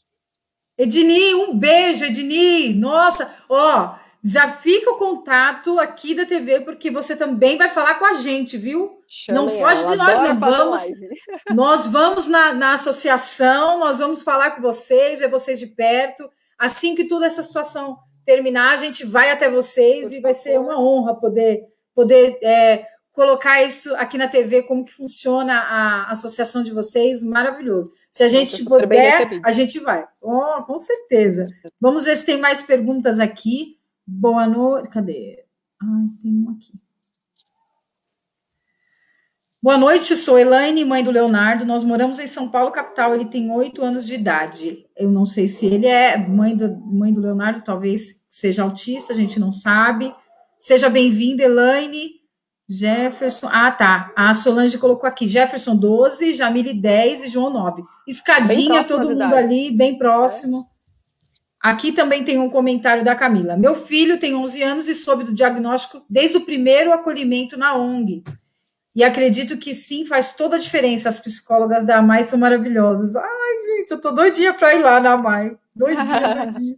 Edni, um beijo, Edni. Nossa, ó, já fica o contato aqui da TV, porque você também vai falar com a gente, viu? Chame não foge de nós, não vamos. <laughs> Nós vamos na, na associação, nós vamos falar com vocês, ver vocês de perto. Assim que toda essa situação terminar, a gente vai até vocês Por e vai ser uma honra poder, poder é, colocar isso aqui na TV, como que funciona a associação de vocês, maravilhoso. Se a gente puder, a gente vai. Oh, com certeza. Vamos ver se tem mais perguntas aqui. Boa noite. Cadê? Ai, tem um aqui. Boa noite, sou Elaine, mãe do Leonardo. Nós moramos em São Paulo, capital. Ele tem oito anos de idade. Eu não sei se ele é mãe do, mãe do Leonardo, talvez seja autista, a gente não sabe. Seja bem-vinda, Elaine. Jefferson. Ah, tá. A Solange colocou aqui: Jefferson 12, Jamile 10 e João 9. Escadinha, todo mundo idades. ali, bem próximo. É. Aqui também tem um comentário da Camila. Meu filho tem 11 anos e soube do diagnóstico desde o primeiro acolhimento na ONG. E acredito que sim, faz toda a diferença. As psicólogas da AMAI são maravilhosas. Ai, gente, eu tô doidinha para ir lá na AMAI. Doidinha, <laughs> doidinha.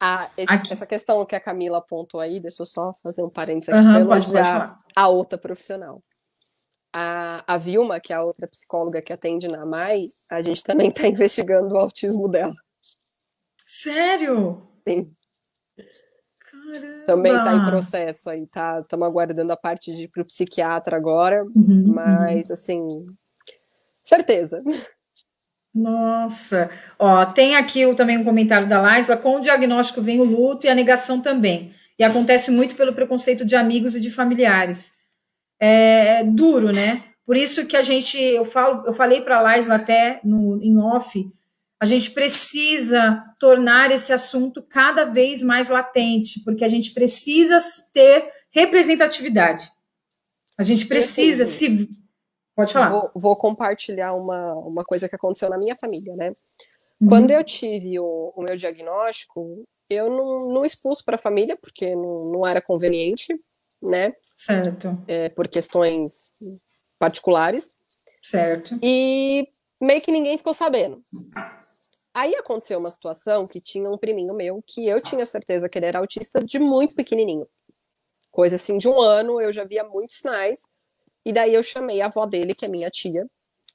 ah, esse, essa questão que a Camila apontou aí, deixa eu só fazer um parênteses aqui uhum, pode, pode a outra profissional. A, a Vilma, que é a outra psicóloga que atende na AMAI, a gente também está <laughs> investigando o autismo dela. Sério? Sim. Caramba. Também está em processo aí, tá? Estamos aguardando a parte de ir para o psiquiatra agora, uhum, mas uhum. assim, certeza. Nossa, ó, tem aqui também um comentário da Laisla, com o diagnóstico vem o luto e a negação também. E acontece muito pelo preconceito de amigos e de familiares. É, é duro, né? Por isso que a gente, eu falo, eu falei para a Laisla até no, em off, a gente precisa tornar esse assunto cada vez mais latente, porque a gente precisa ter representatividade. A gente precisa se. Pode falar. Vou, vou, compartilhar uma, uma coisa que aconteceu na minha família, né? Uhum. Quando eu tive o, o, meu diagnóstico, eu não, não expus para a família, porque não, não era conveniente, né? Certo. É, por questões particulares. Certo. E meio que ninguém ficou sabendo. Aí aconteceu uma situação que tinha um priminho meu que eu tinha certeza que ele era autista de muito pequenininho. Coisa assim, de um ano, eu já via muitos sinais. E daí eu chamei a avó dele, que é minha tia,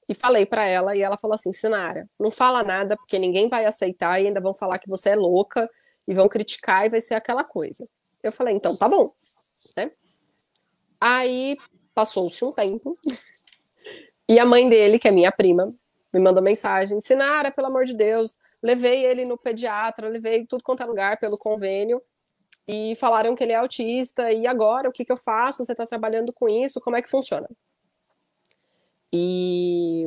e falei para ela, e ela falou assim: Sinara, não fala nada, porque ninguém vai aceitar e ainda vão falar que você é louca e vão criticar e vai ser aquela coisa. Eu falei: então tá bom. Né? Aí passou-se um tempo, <laughs> e a mãe dele, que é minha prima, me mandou mensagem: Sinara, pelo amor de Deus, levei ele no pediatra, levei tudo quanto é lugar pelo convênio e falaram que ele é autista, e agora o que, que eu faço? Você está trabalhando com isso? Como é que funciona? E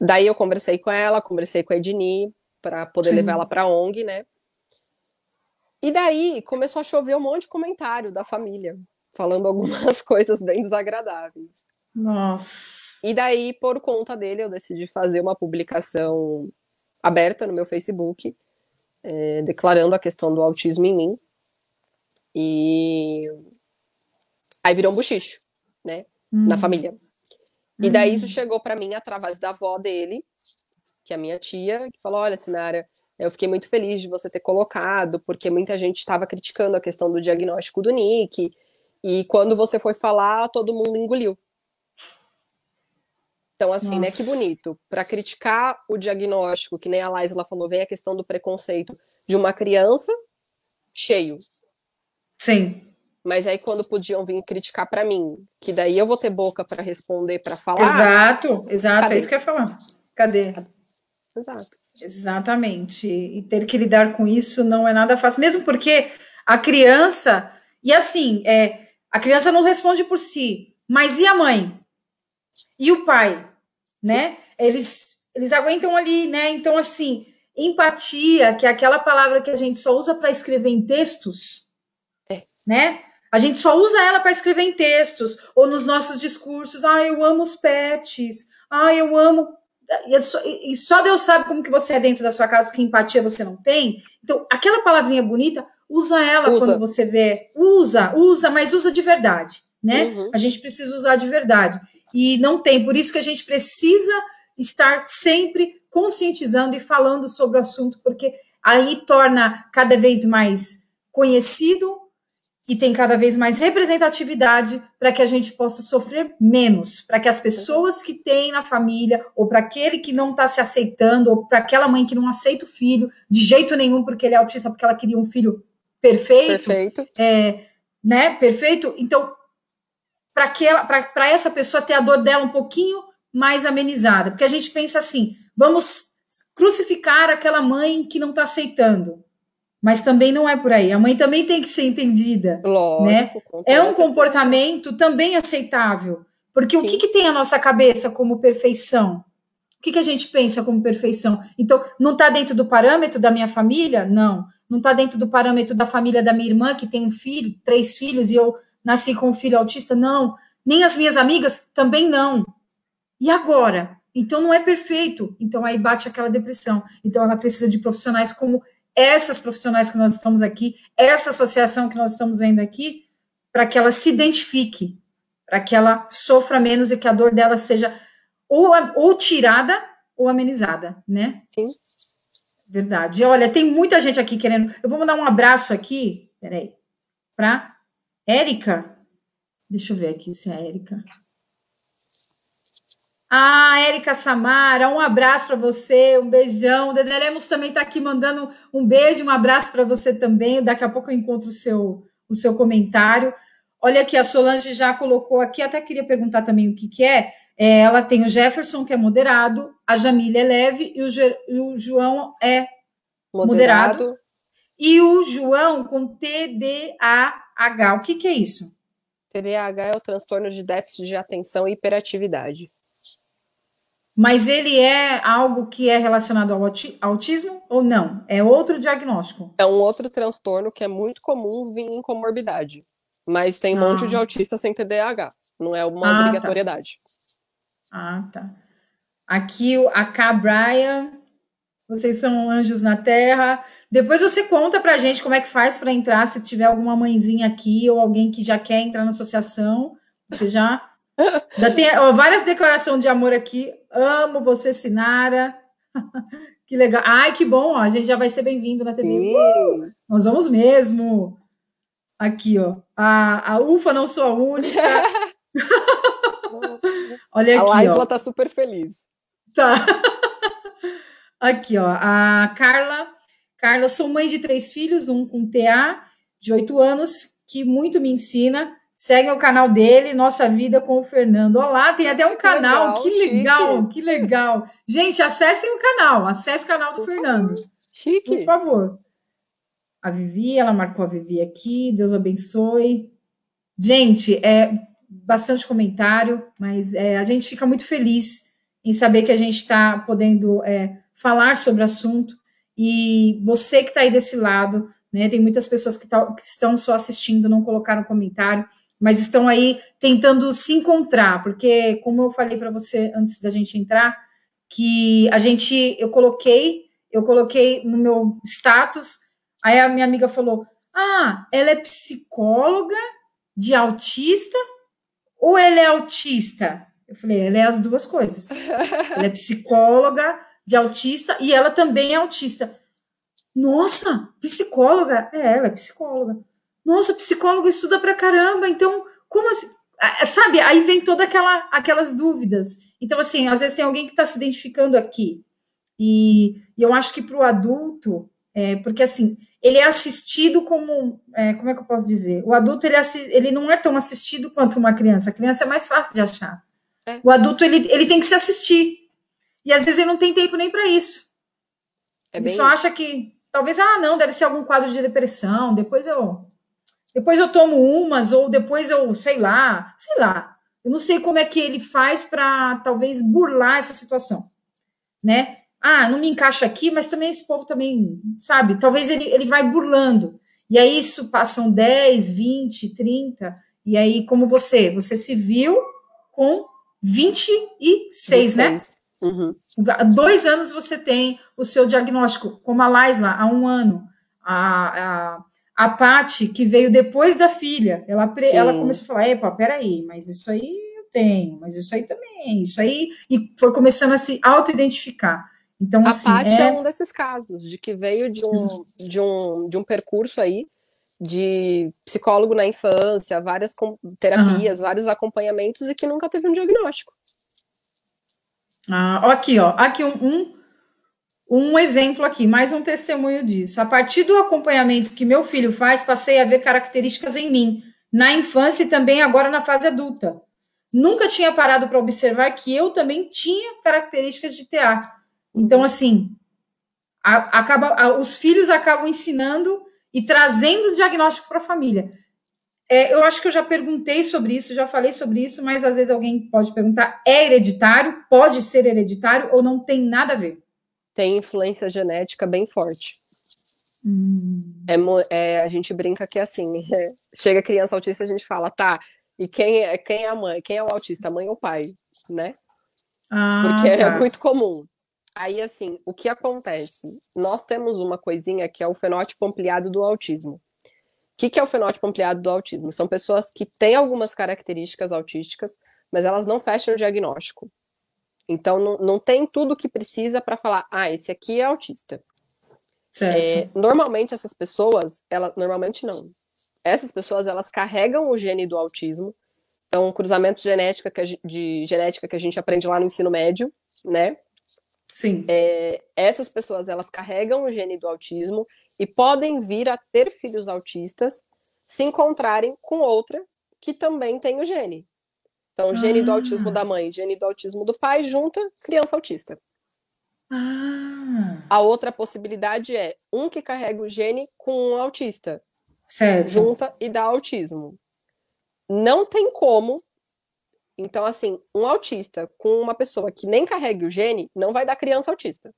daí eu conversei com ela, conversei com a Edni para poder Sim. levar ela para a ONG, né? E daí começou a chover um monte de comentário da família, falando <laughs> algumas coisas bem desagradáveis. Nossa. E daí, por conta dele, eu decidi fazer uma publicação aberta no meu Facebook, é, declarando a questão do autismo em mim. E aí virou um buchicho, né? Hum. Na família. E daí isso hum. chegou para mim através da avó dele, que é a minha tia, que falou: Olha, Sinara, eu fiquei muito feliz de você ter colocado, porque muita gente estava criticando a questão do diagnóstico do Nick. E quando você foi falar, todo mundo engoliu. Então, assim, Nossa. né, que bonito. Para criticar o diagnóstico, que nem a Laisla falou, vem a questão do preconceito de uma criança cheio. Sim. Mas aí quando podiam vir criticar para mim, que daí eu vou ter boca para responder, para falar. Exato, exato, cadê? é isso que eu ia falar. Cadê? Exato. Exatamente. E ter que lidar com isso não é nada fácil, mesmo porque a criança, e assim, é, a criança não responde por si, mas e a mãe? E o pai, né? Eles, eles aguentam ali, né? Então, assim, empatia, que é aquela palavra que a gente só usa para escrever em textos, é. né? A gente só usa ela para escrever em textos ou nos nossos discursos. Ah, eu amo os pets. Ah, eu amo. E só Deus sabe como que você é dentro da sua casa, que empatia você não tem. Então, aquela palavrinha bonita, usa ela usa. quando você vê. Usa, usa, mas usa de verdade, né? Uhum. A gente precisa usar de verdade e não tem. Por isso que a gente precisa estar sempre conscientizando e falando sobre o assunto, porque aí torna cada vez mais conhecido e tem cada vez mais representatividade para que a gente possa sofrer menos, para que as pessoas que têm na família, ou para aquele que não está se aceitando, ou para aquela mãe que não aceita o filho de jeito nenhum porque ele é autista, porque ela queria um filho perfeito, perfeito. É, né? Perfeito. Então, para essa pessoa ter a dor dela um pouquinho mais amenizada. Porque a gente pensa assim: vamos crucificar aquela mãe que não está aceitando. Mas também não é por aí. A mãe também tem que ser entendida. Lógico, né? É um comportamento também aceitável. Porque Sim. o que, que tem a nossa cabeça como perfeição? O que, que a gente pensa como perfeição? Então, não está dentro do parâmetro da minha família? Não. Não está dentro do parâmetro da família da minha irmã, que tem um filho, três filhos, e eu nasci com um filho autista? Não. Nem as minhas amigas também não. E agora? Então não é perfeito. Então aí bate aquela depressão. Então ela precisa de profissionais como essas profissionais que nós estamos aqui, essa associação que nós estamos vendo aqui, para que ela se identifique, para que ela sofra menos e que a dor dela seja ou, ou tirada ou amenizada, né? Sim. Verdade. Olha, tem muita gente aqui querendo. Eu vou mandar um abraço aqui, peraí, para Érica? Deixa eu ver aqui se é a Érica. Ah, Érica Samara, um abraço para você, um beijão. O Dedé Lemos também está aqui mandando um beijo, um abraço para você também. Daqui a pouco eu encontro o seu, o seu comentário. Olha aqui, a Solange já colocou aqui, até queria perguntar também o que, que é. é ela tem o Jefferson, que é moderado, a Jamília é leve e o, e o João é moderado. moderado. E o João com TDA TDAH, o que, que é isso? TDAH é o transtorno de déficit de atenção e hiperatividade. Mas ele é algo que é relacionado ao autismo ou não? É outro diagnóstico? É um outro transtorno que é muito comum vir em comorbidade. Mas tem um ah. monte de autistas sem TDAH. Não é uma ah, tá. obrigatoriedade. Tá. Ah, tá. Aqui a K. Brian vocês são anjos na terra. Depois você conta pra gente como é que faz para entrar, se tiver alguma mãezinha aqui ou alguém que já quer entrar na associação. Você já. <laughs> já tem ó, várias declarações de amor aqui. Amo você, Sinara. <laughs> que legal. Ai, que bom, ó. A gente já vai ser bem-vindo na TV. Uh, nós vamos mesmo. Aqui, ó. A, a Ufa, não sou a única. <laughs> Olha aqui. A Laisla tá super feliz. Tá. Aqui, ó, a Carla. Carla, sou mãe de três filhos, um com TA de oito anos, que muito me ensina. Segue o canal dele, Nossa Vida com o Fernando. Olá, tem até um canal. Legal, que legal, chique. que legal. Gente, acessem o canal, acesse o canal do Por Fernando. Favor. Chique. Por favor. a Vivi, ela marcou a Vivi aqui, Deus abençoe. Gente, é bastante comentário, mas é, a gente fica muito feliz em saber que a gente está podendo é, falar sobre o assunto. E você que está aí desse lado, né? Tem muitas pessoas que, tá, que estão só assistindo, não colocaram comentário, mas estão aí tentando se encontrar, porque, como eu falei para você antes da gente entrar, que a gente, eu coloquei, eu coloquei no meu status, aí a minha amiga falou: Ah, ela é psicóloga de autista ou ela é autista? Eu falei, ela é as duas coisas. ela é <laughs> psicóloga de autista e ela também é autista. Nossa, psicóloga? É, ela é psicóloga. Nossa, psicólogo estuda pra caramba, então como assim? Sabe, aí vem toda aquela, aquelas dúvidas. Então, assim, às vezes tem alguém que está se identificando aqui. E, e eu acho que para o adulto, é, porque assim, ele é assistido como. É, como é que eu posso dizer? O adulto ele, ele não é tão assistido quanto uma criança. A criança é mais fácil de achar. É. O adulto ele, ele tem que se assistir. E às vezes ele não tem tempo nem para isso. É ele só isso. acha que talvez, ah, não, deve ser algum quadro de depressão, depois eu depois eu tomo umas, ou depois eu, sei lá, sei lá. Eu não sei como é que ele faz para talvez burlar essa situação, né? Ah, não me encaixa aqui, mas também esse povo também, sabe? Talvez ele, ele vai burlando. E aí isso passam 10, 20, 30, e aí como você, você se viu com 26, 26. né? Uhum. Há dois anos você tem o seu diagnóstico, como a Laisla, há um ano. A, a, a Pati, que veio depois da filha, ela, ela começou a falar: epa, peraí, mas isso aí eu tenho, mas isso aí também, isso aí. E foi começando a se auto-identificar. Então, a assim, Paty é... é... um desses casos, de que veio de um, de um, de um percurso aí de psicólogo na infância, várias terapias, uhum. vários acompanhamentos e que nunca teve um diagnóstico. Ah, aqui, ó, aqui um, um um exemplo aqui, mais um testemunho disso. A partir do acompanhamento que meu filho faz, passei a ver características em mim, na infância e também agora na fase adulta. Nunca tinha parado para observar que eu também tinha características de TA. Então, assim, a, acaba, a, os filhos acabam ensinando e trazendo o diagnóstico para a família. É, eu acho que eu já perguntei sobre isso, já falei sobre isso, mas às vezes alguém pode perguntar: é hereditário? Pode ser hereditário ou não tem nada a ver? tem influência genética bem forte. Hum. É, é, a gente brinca que é assim, é, chega criança autista, a gente fala, tá, e quem é, quem é a mãe? Quem é o autista? A mãe ou o pai, né? Ah, Porque é tá. é muito comum. Aí, assim, o que acontece? Nós temos uma coisinha que é o fenótipo ampliado do autismo. O que, que é o fenótipo ampliado do autismo? São pessoas que têm algumas características autísticas, mas elas não fecham o diagnóstico. Então, não, não tem tudo que precisa para falar, ah, esse aqui é autista. É, normalmente, essas pessoas, elas, normalmente não. Essas pessoas, elas carregam o gene do autismo. Então, cruzamento genética que a, de genética que a gente aprende lá no ensino médio, né? Sim. É, essas pessoas, elas carregam o gene do autismo e podem vir a ter filhos autistas se encontrarem com outra que também tem o gene. Então, gene ah. do autismo da mãe, gene do autismo do pai, junta criança autista. Ah. A outra possibilidade é um que carrega o gene com um autista. Certo. Junta e dá autismo. Não tem como. Então, assim, um autista com uma pessoa que nem carregue o gene não vai dar criança autista.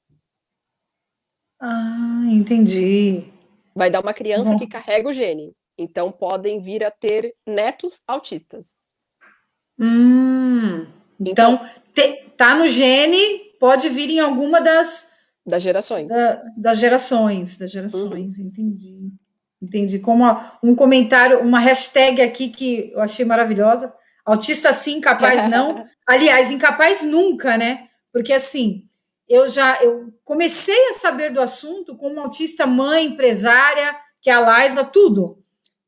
Ah, entendi. Vai dar uma criança Bom. que carrega o gene. Então, podem vir a ter netos autistas. Hum, então, então te, tá no gene, pode vir em alguma das das gerações. Da, das gerações, das gerações, uhum. entendi. Entendi. Como um comentário, uma hashtag aqui que eu achei maravilhosa. Autista sim, incapaz <laughs> não. Aliás, incapaz nunca, né? Porque assim, eu já eu comecei a saber do assunto como autista mãe, empresária, que é a Laisla, tudo.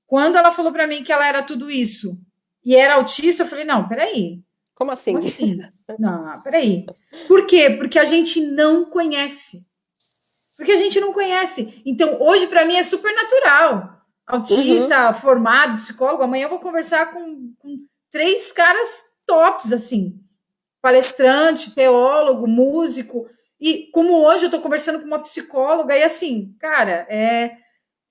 Quando ela falou para mim que ela era tudo isso, e era autista, eu falei, não, peraí. Como assim? Como assim? Não, peraí. Por quê? Porque a gente não conhece. Porque a gente não conhece. Então, hoje, para mim, é super natural. Autista, uhum. formado, psicólogo. Amanhã eu vou conversar com, com três caras tops, assim. Palestrante, teólogo, músico. E como hoje eu estou conversando com uma psicóloga, e assim, cara, é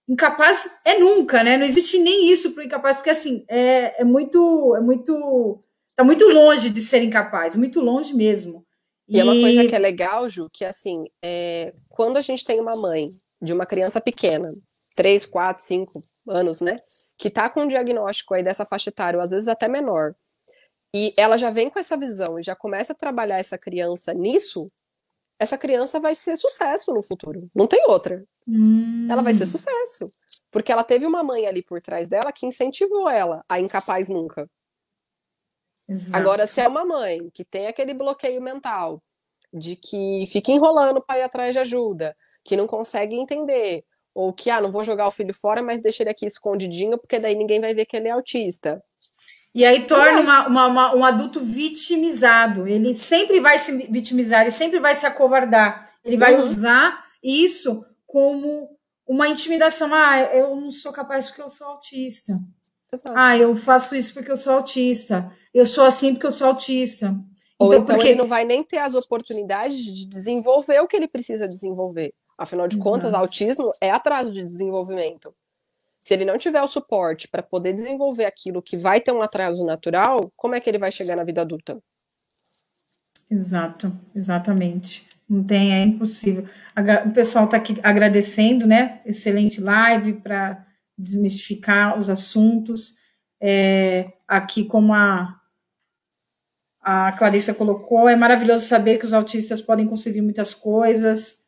incapaz é nunca, né? Não existe nem isso para o incapaz, porque assim é, é muito, é muito, tá muito longe de ser incapaz, muito longe mesmo. E, e é uma coisa que é legal, Ju, que assim, é, quando a gente tem uma mãe de uma criança pequena, 3, 4, 5 anos, né? Que tá com um diagnóstico aí dessa faixa etária, ou às vezes até menor, e ela já vem com essa visão e já começa a trabalhar essa criança nisso, essa criança vai ser sucesso no futuro. Não tem outra. Hum. Ela vai ser sucesso. Porque ela teve uma mãe ali por trás dela que incentivou ela a incapaz nunca. Exato. Agora, se é uma mãe que tem aquele bloqueio mental de que fica enrolando para ir atrás de ajuda, que não consegue entender, ou que, ah, não vou jogar o filho fora, mas deixa ele aqui escondidinho, porque daí ninguém vai ver que ele é autista. E aí torna uma, uma, uma, um adulto vitimizado. Ele sempre vai se vitimizar, ele sempre vai se acovardar. Ele vai uhum. usar isso como uma intimidação. Ah, eu não sou capaz porque eu sou autista. Exato. Ah, eu faço isso porque eu sou autista. Eu sou assim porque eu sou autista. Ou então, então porque... ele não vai nem ter as oportunidades de desenvolver o que ele precisa desenvolver. Afinal de Exato. contas, autismo é atraso de desenvolvimento. Se ele não tiver o suporte para poder desenvolver aquilo que vai ter um atraso natural, como é que ele vai chegar na vida adulta? Exato, exatamente. Não tem, é impossível. O pessoal está aqui agradecendo, né? Excelente live para desmistificar os assuntos. É, aqui, como a, a Clarissa colocou, é maravilhoso saber que os autistas podem conseguir muitas coisas.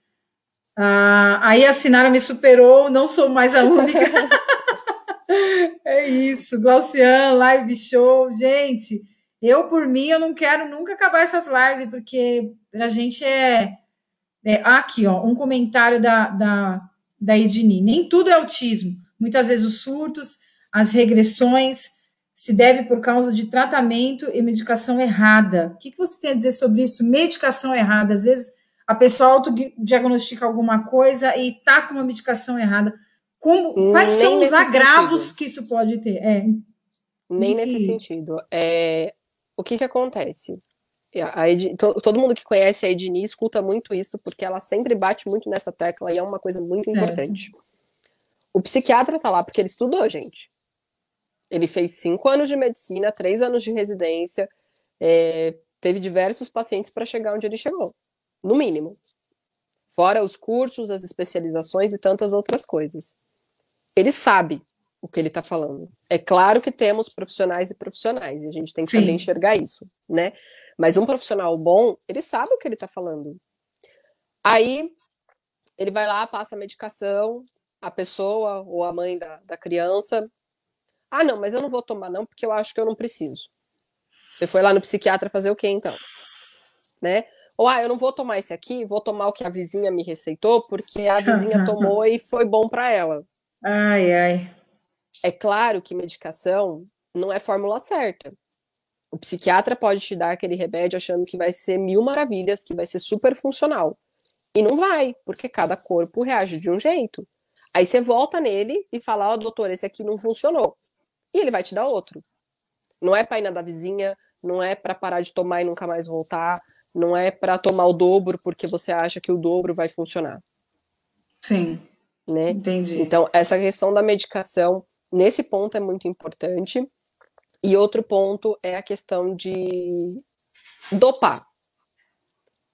Ah, aí assinaram, me superou, não sou mais a única. <laughs> é isso, Glaucian, live show. Gente, eu por mim, eu não quero nunca acabar essas lives, porque a gente é, é. aqui, ó, um comentário da, da, da Edni. Nem tudo é autismo. Muitas vezes os surtos, as regressões se deve por causa de tratamento e medicação errada. O que, que você tem a dizer sobre isso? Medicação errada. Às vezes a pessoa autodiagnostica alguma coisa e tá com uma medicação errada. Como, quais Nem são os agravos sentido. que isso pode ter? É, Nem nesse que... sentido. É, o que que acontece? Ed, todo mundo que conhece a Edni escuta muito isso, porque ela sempre bate muito nessa tecla e é uma coisa muito importante. O psiquiatra tá lá porque ele estudou, gente. Ele fez cinco anos de medicina, três anos de residência, é, teve diversos pacientes para chegar onde ele chegou no mínimo. Fora os cursos, as especializações e tantas outras coisas. Ele sabe o que ele está falando. É claro que temos profissionais e profissionais, e a gente tem que Sim. saber enxergar isso, né? Mas um profissional bom, ele sabe o que ele está falando. Aí, ele vai lá, passa a medicação, a pessoa ou a mãe da, da criança. Ah, não, mas eu não vou tomar, não, porque eu acho que eu não preciso. Você foi lá no psiquiatra fazer o quê, então? Né? Ou, ah, eu não vou tomar esse aqui, vou tomar o que a vizinha me receitou, porque a vizinha <laughs> tomou e foi bom para ela. Ai, ai. É claro que medicação não é fórmula certa. O psiquiatra pode te dar aquele remédio achando que vai ser mil maravilhas, que vai ser super funcional. E não vai, porque cada corpo reage de um jeito. Aí você volta nele e fala: Ó, oh, doutor, esse aqui não funcionou. E ele vai te dar outro. Não é para ir na da vizinha, não é para parar de tomar e nunca mais voltar, não é para tomar o dobro porque você acha que o dobro vai funcionar. Sim. Né? Entendi. Então, essa questão da medicação, nesse ponto, é muito importante. E outro ponto é a questão de dopar.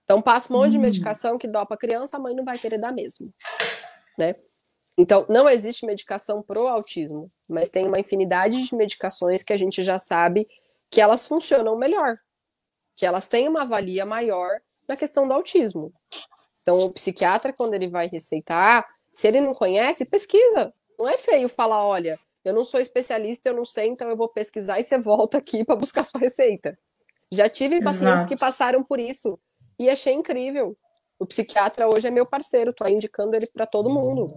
Então, passa um monte de hum. medicação que dopa a criança, a mãe não vai querer dar mesmo. Né? Então, não existe medicação pro autismo, mas tem uma infinidade de medicações que a gente já sabe que elas funcionam melhor que elas têm uma valia maior na questão do autismo. Então, o psiquiatra, quando ele vai receitar, se ele não conhece, pesquisa. Não é feio falar, olha, eu não sou especialista, eu não sei, então eu vou pesquisar e você volta aqui para buscar sua receita. Já tive Exato. pacientes que passaram por isso e achei incrível. O psiquiatra hoje é meu parceiro, tô indicando ele para todo mundo.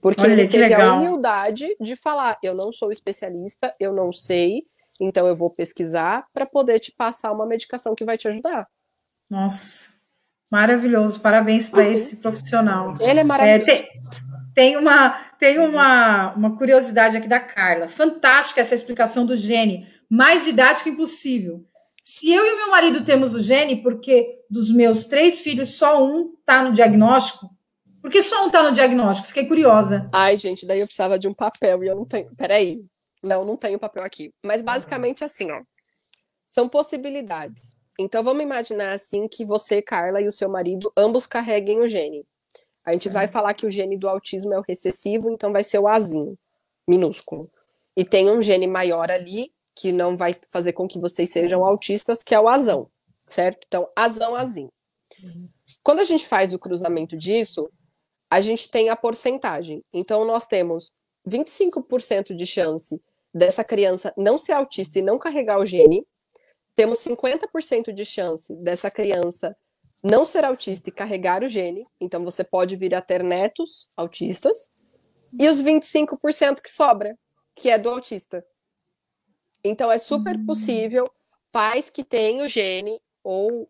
Porque Olha, ele teve legal. a humildade de falar: eu não sou especialista, eu não sei, então eu vou pesquisar para poder te passar uma medicação que vai te ajudar. Nossa, maravilhoso! Parabéns para uhum. esse profissional. Ele é maravilhoso. É, tem, tem, uma, tem uma, uma curiosidade aqui da Carla. Fantástica essa explicação do gene. Mais didático impossível. Se eu e o meu marido temos o gene, porque dos meus três filhos só um está no diagnóstico, Porque só um tá no diagnóstico? Fiquei curiosa. Ai, gente, daí eu precisava de um papel e eu não tenho. Peraí. Não, não tenho papel aqui. Mas basicamente assim, ó. São possibilidades. Então vamos imaginar assim que você, Carla, e o seu marido ambos carreguem o gene. A gente vai falar que o gene do autismo é o recessivo, então vai ser o Azinho, minúsculo. E tem um gene maior ali que não vai fazer com que vocês sejam autistas, que é o azão, certo? Então, azão, azinho. Quando a gente faz o cruzamento disso, a gente tem a porcentagem. Então, nós temos 25% de chance dessa criança não ser autista e não carregar o gene, temos 50% de chance dessa criança não ser autista e carregar o gene, então você pode vir a ter netos autistas, e os 25% que sobra, que é do autista. Então é super hum. possível pais que têm o gene ou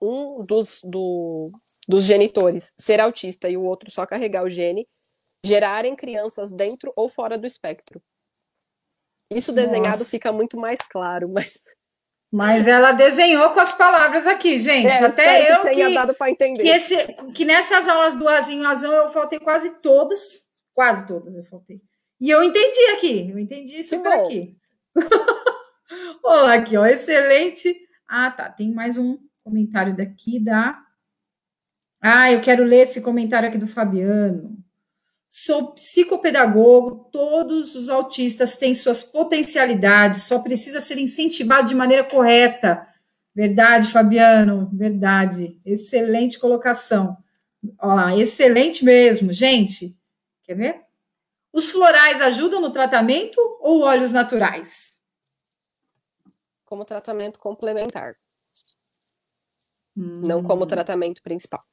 um dos, do, dos genitores ser autista e o outro só carregar o gene, gerarem crianças dentro ou fora do espectro. Isso desenhado Nossa. fica muito mais claro, <laughs> mas mas ela desenhou com as palavras aqui, gente. É, Até eu que, tenha dado para entender. Que, esse, que nessas aulas do Azinho Azão eu faltei quase todas. Quase todas eu faltei. E eu entendi aqui. Eu entendi super aqui. <laughs> Olha aqui, ó. Excelente. Ah, tá. Tem mais um comentário daqui da. Ah, eu quero ler esse comentário aqui do Fabiano. Sou psicopedagogo, todos os autistas têm suas potencialidades, só precisa ser incentivado de maneira correta. Verdade, Fabiano, verdade. Excelente colocação. Olha lá, excelente mesmo. Gente, quer ver? Os florais ajudam no tratamento ou óleos naturais? Como tratamento complementar. Hum. Não como tratamento principal.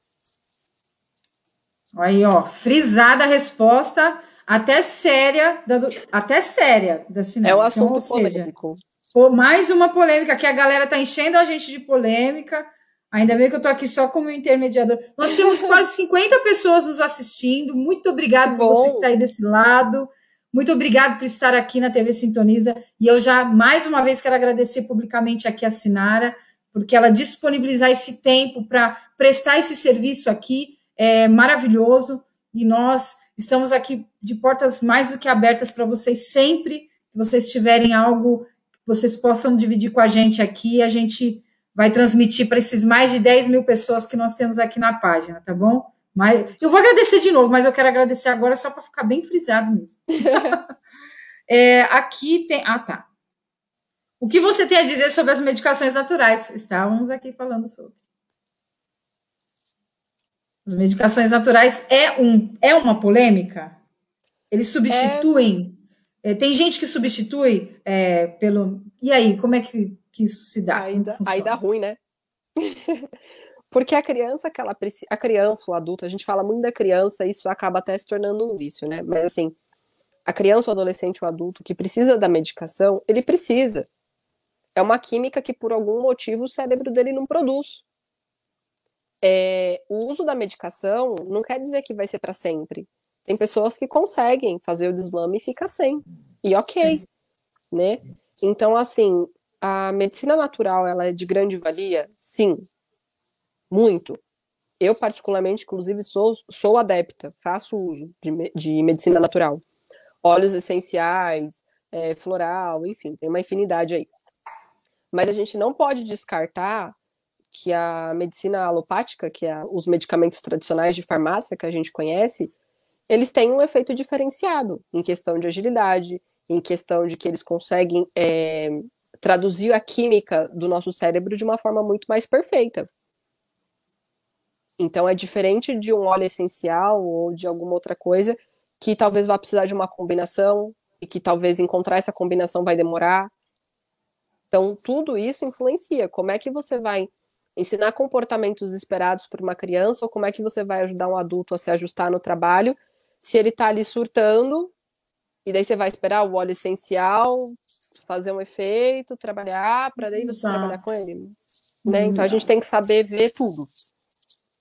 Aí, ó, frisada a resposta, até séria, até séria da Sinel. É um assunto então, polêmico. Seja, mais uma polêmica, que a galera tá enchendo a gente de polêmica. Ainda bem que eu tô aqui só como intermediador. Nós temos <laughs> quase 50 pessoas nos assistindo. Muito obrigado por você que está aí desse lado. Muito obrigado por estar aqui na TV Sintoniza. E eu já, mais uma vez, quero agradecer publicamente aqui a Sinara, porque ela disponibilizar esse tempo para prestar esse serviço aqui é maravilhoso e nós estamos aqui de portas mais do que abertas para vocês sempre que vocês tiverem algo que vocês possam dividir com a gente aqui, a gente vai transmitir para esses mais de 10 mil pessoas que nós temos aqui na página, tá bom? Mas eu vou agradecer de novo, mas eu quero agradecer agora só para ficar bem frisado mesmo. <laughs> é, aqui tem. Ah, tá. O que você tem a dizer sobre as medicações naturais? Estávamos aqui falando sobre. As medicações naturais é, um, é uma polêmica? Eles substituem? É... tem gente que substitui é, pelo. E aí, como é que, que isso se dá? Aí dá, aí dá ruim, né? <laughs> Porque a criança que ela precisa. A criança, o adulto, a gente fala muito da criança, isso acaba até se tornando um vício, né? Mas assim, a criança, o adolescente, o adulto que precisa da medicação, ele precisa. É uma química que, por algum motivo, o cérebro dele não produz é, o uso da medicação não quer dizer que vai ser para sempre. Tem pessoas que conseguem fazer o deslame e fica sem. E ok, né? Então, assim, a medicina natural, ela é de grande valia? Sim. Muito. Eu, particularmente, inclusive, sou, sou adepta, faço uso de, de medicina natural. Óleos essenciais, é, floral, enfim, tem uma infinidade aí. Mas a gente não pode descartar que a medicina alopática, que é os medicamentos tradicionais de farmácia que a gente conhece, eles têm um efeito diferenciado em questão de agilidade, em questão de que eles conseguem é, traduzir a química do nosso cérebro de uma forma muito mais perfeita. Então é diferente de um óleo essencial ou de alguma outra coisa que talvez vá precisar de uma combinação e que talvez encontrar essa combinação vai demorar. Então tudo isso influencia. Como é que você vai ensinar comportamentos esperados por uma criança, ou como é que você vai ajudar um adulto a se ajustar no trabalho, se ele está ali surtando, e daí você vai esperar o óleo essencial fazer um efeito, trabalhar, para daí você trabalhar com ele. Né? Então a gente tem que saber ver tudo.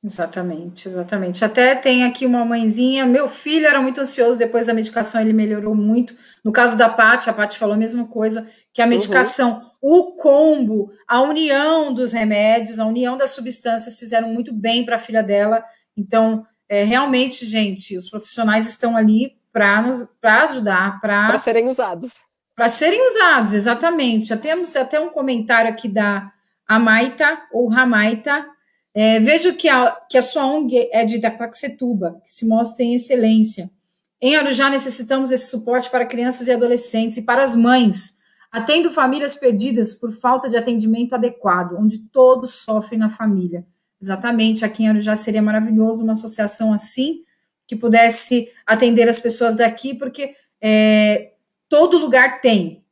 Exatamente, exatamente. Até tem aqui uma mãezinha. Meu filho era muito ansioso depois da medicação, ele melhorou muito. No caso da Paty, a Paty falou a mesma coisa, que a uhum. medicação, uhum. o combo, a união dos remédios, a união das substâncias fizeram muito bem para a filha dela. Então, é, realmente, gente, os profissionais estão ali para ajudar, para serem usados. Para serem usados, exatamente. Já temos até um comentário aqui da Amaita, ou Ramaita. É, vejo que a, que a sua ONG é de Itaquaquecetuba, que se mostra em excelência. Em Arujá, necessitamos desse suporte para crianças e adolescentes e para as mães. Atendo famílias perdidas por falta de atendimento adequado, onde todos sofrem na família. Exatamente, aqui em Arujá seria maravilhoso uma associação assim, que pudesse atender as pessoas daqui, porque é, todo lugar tem.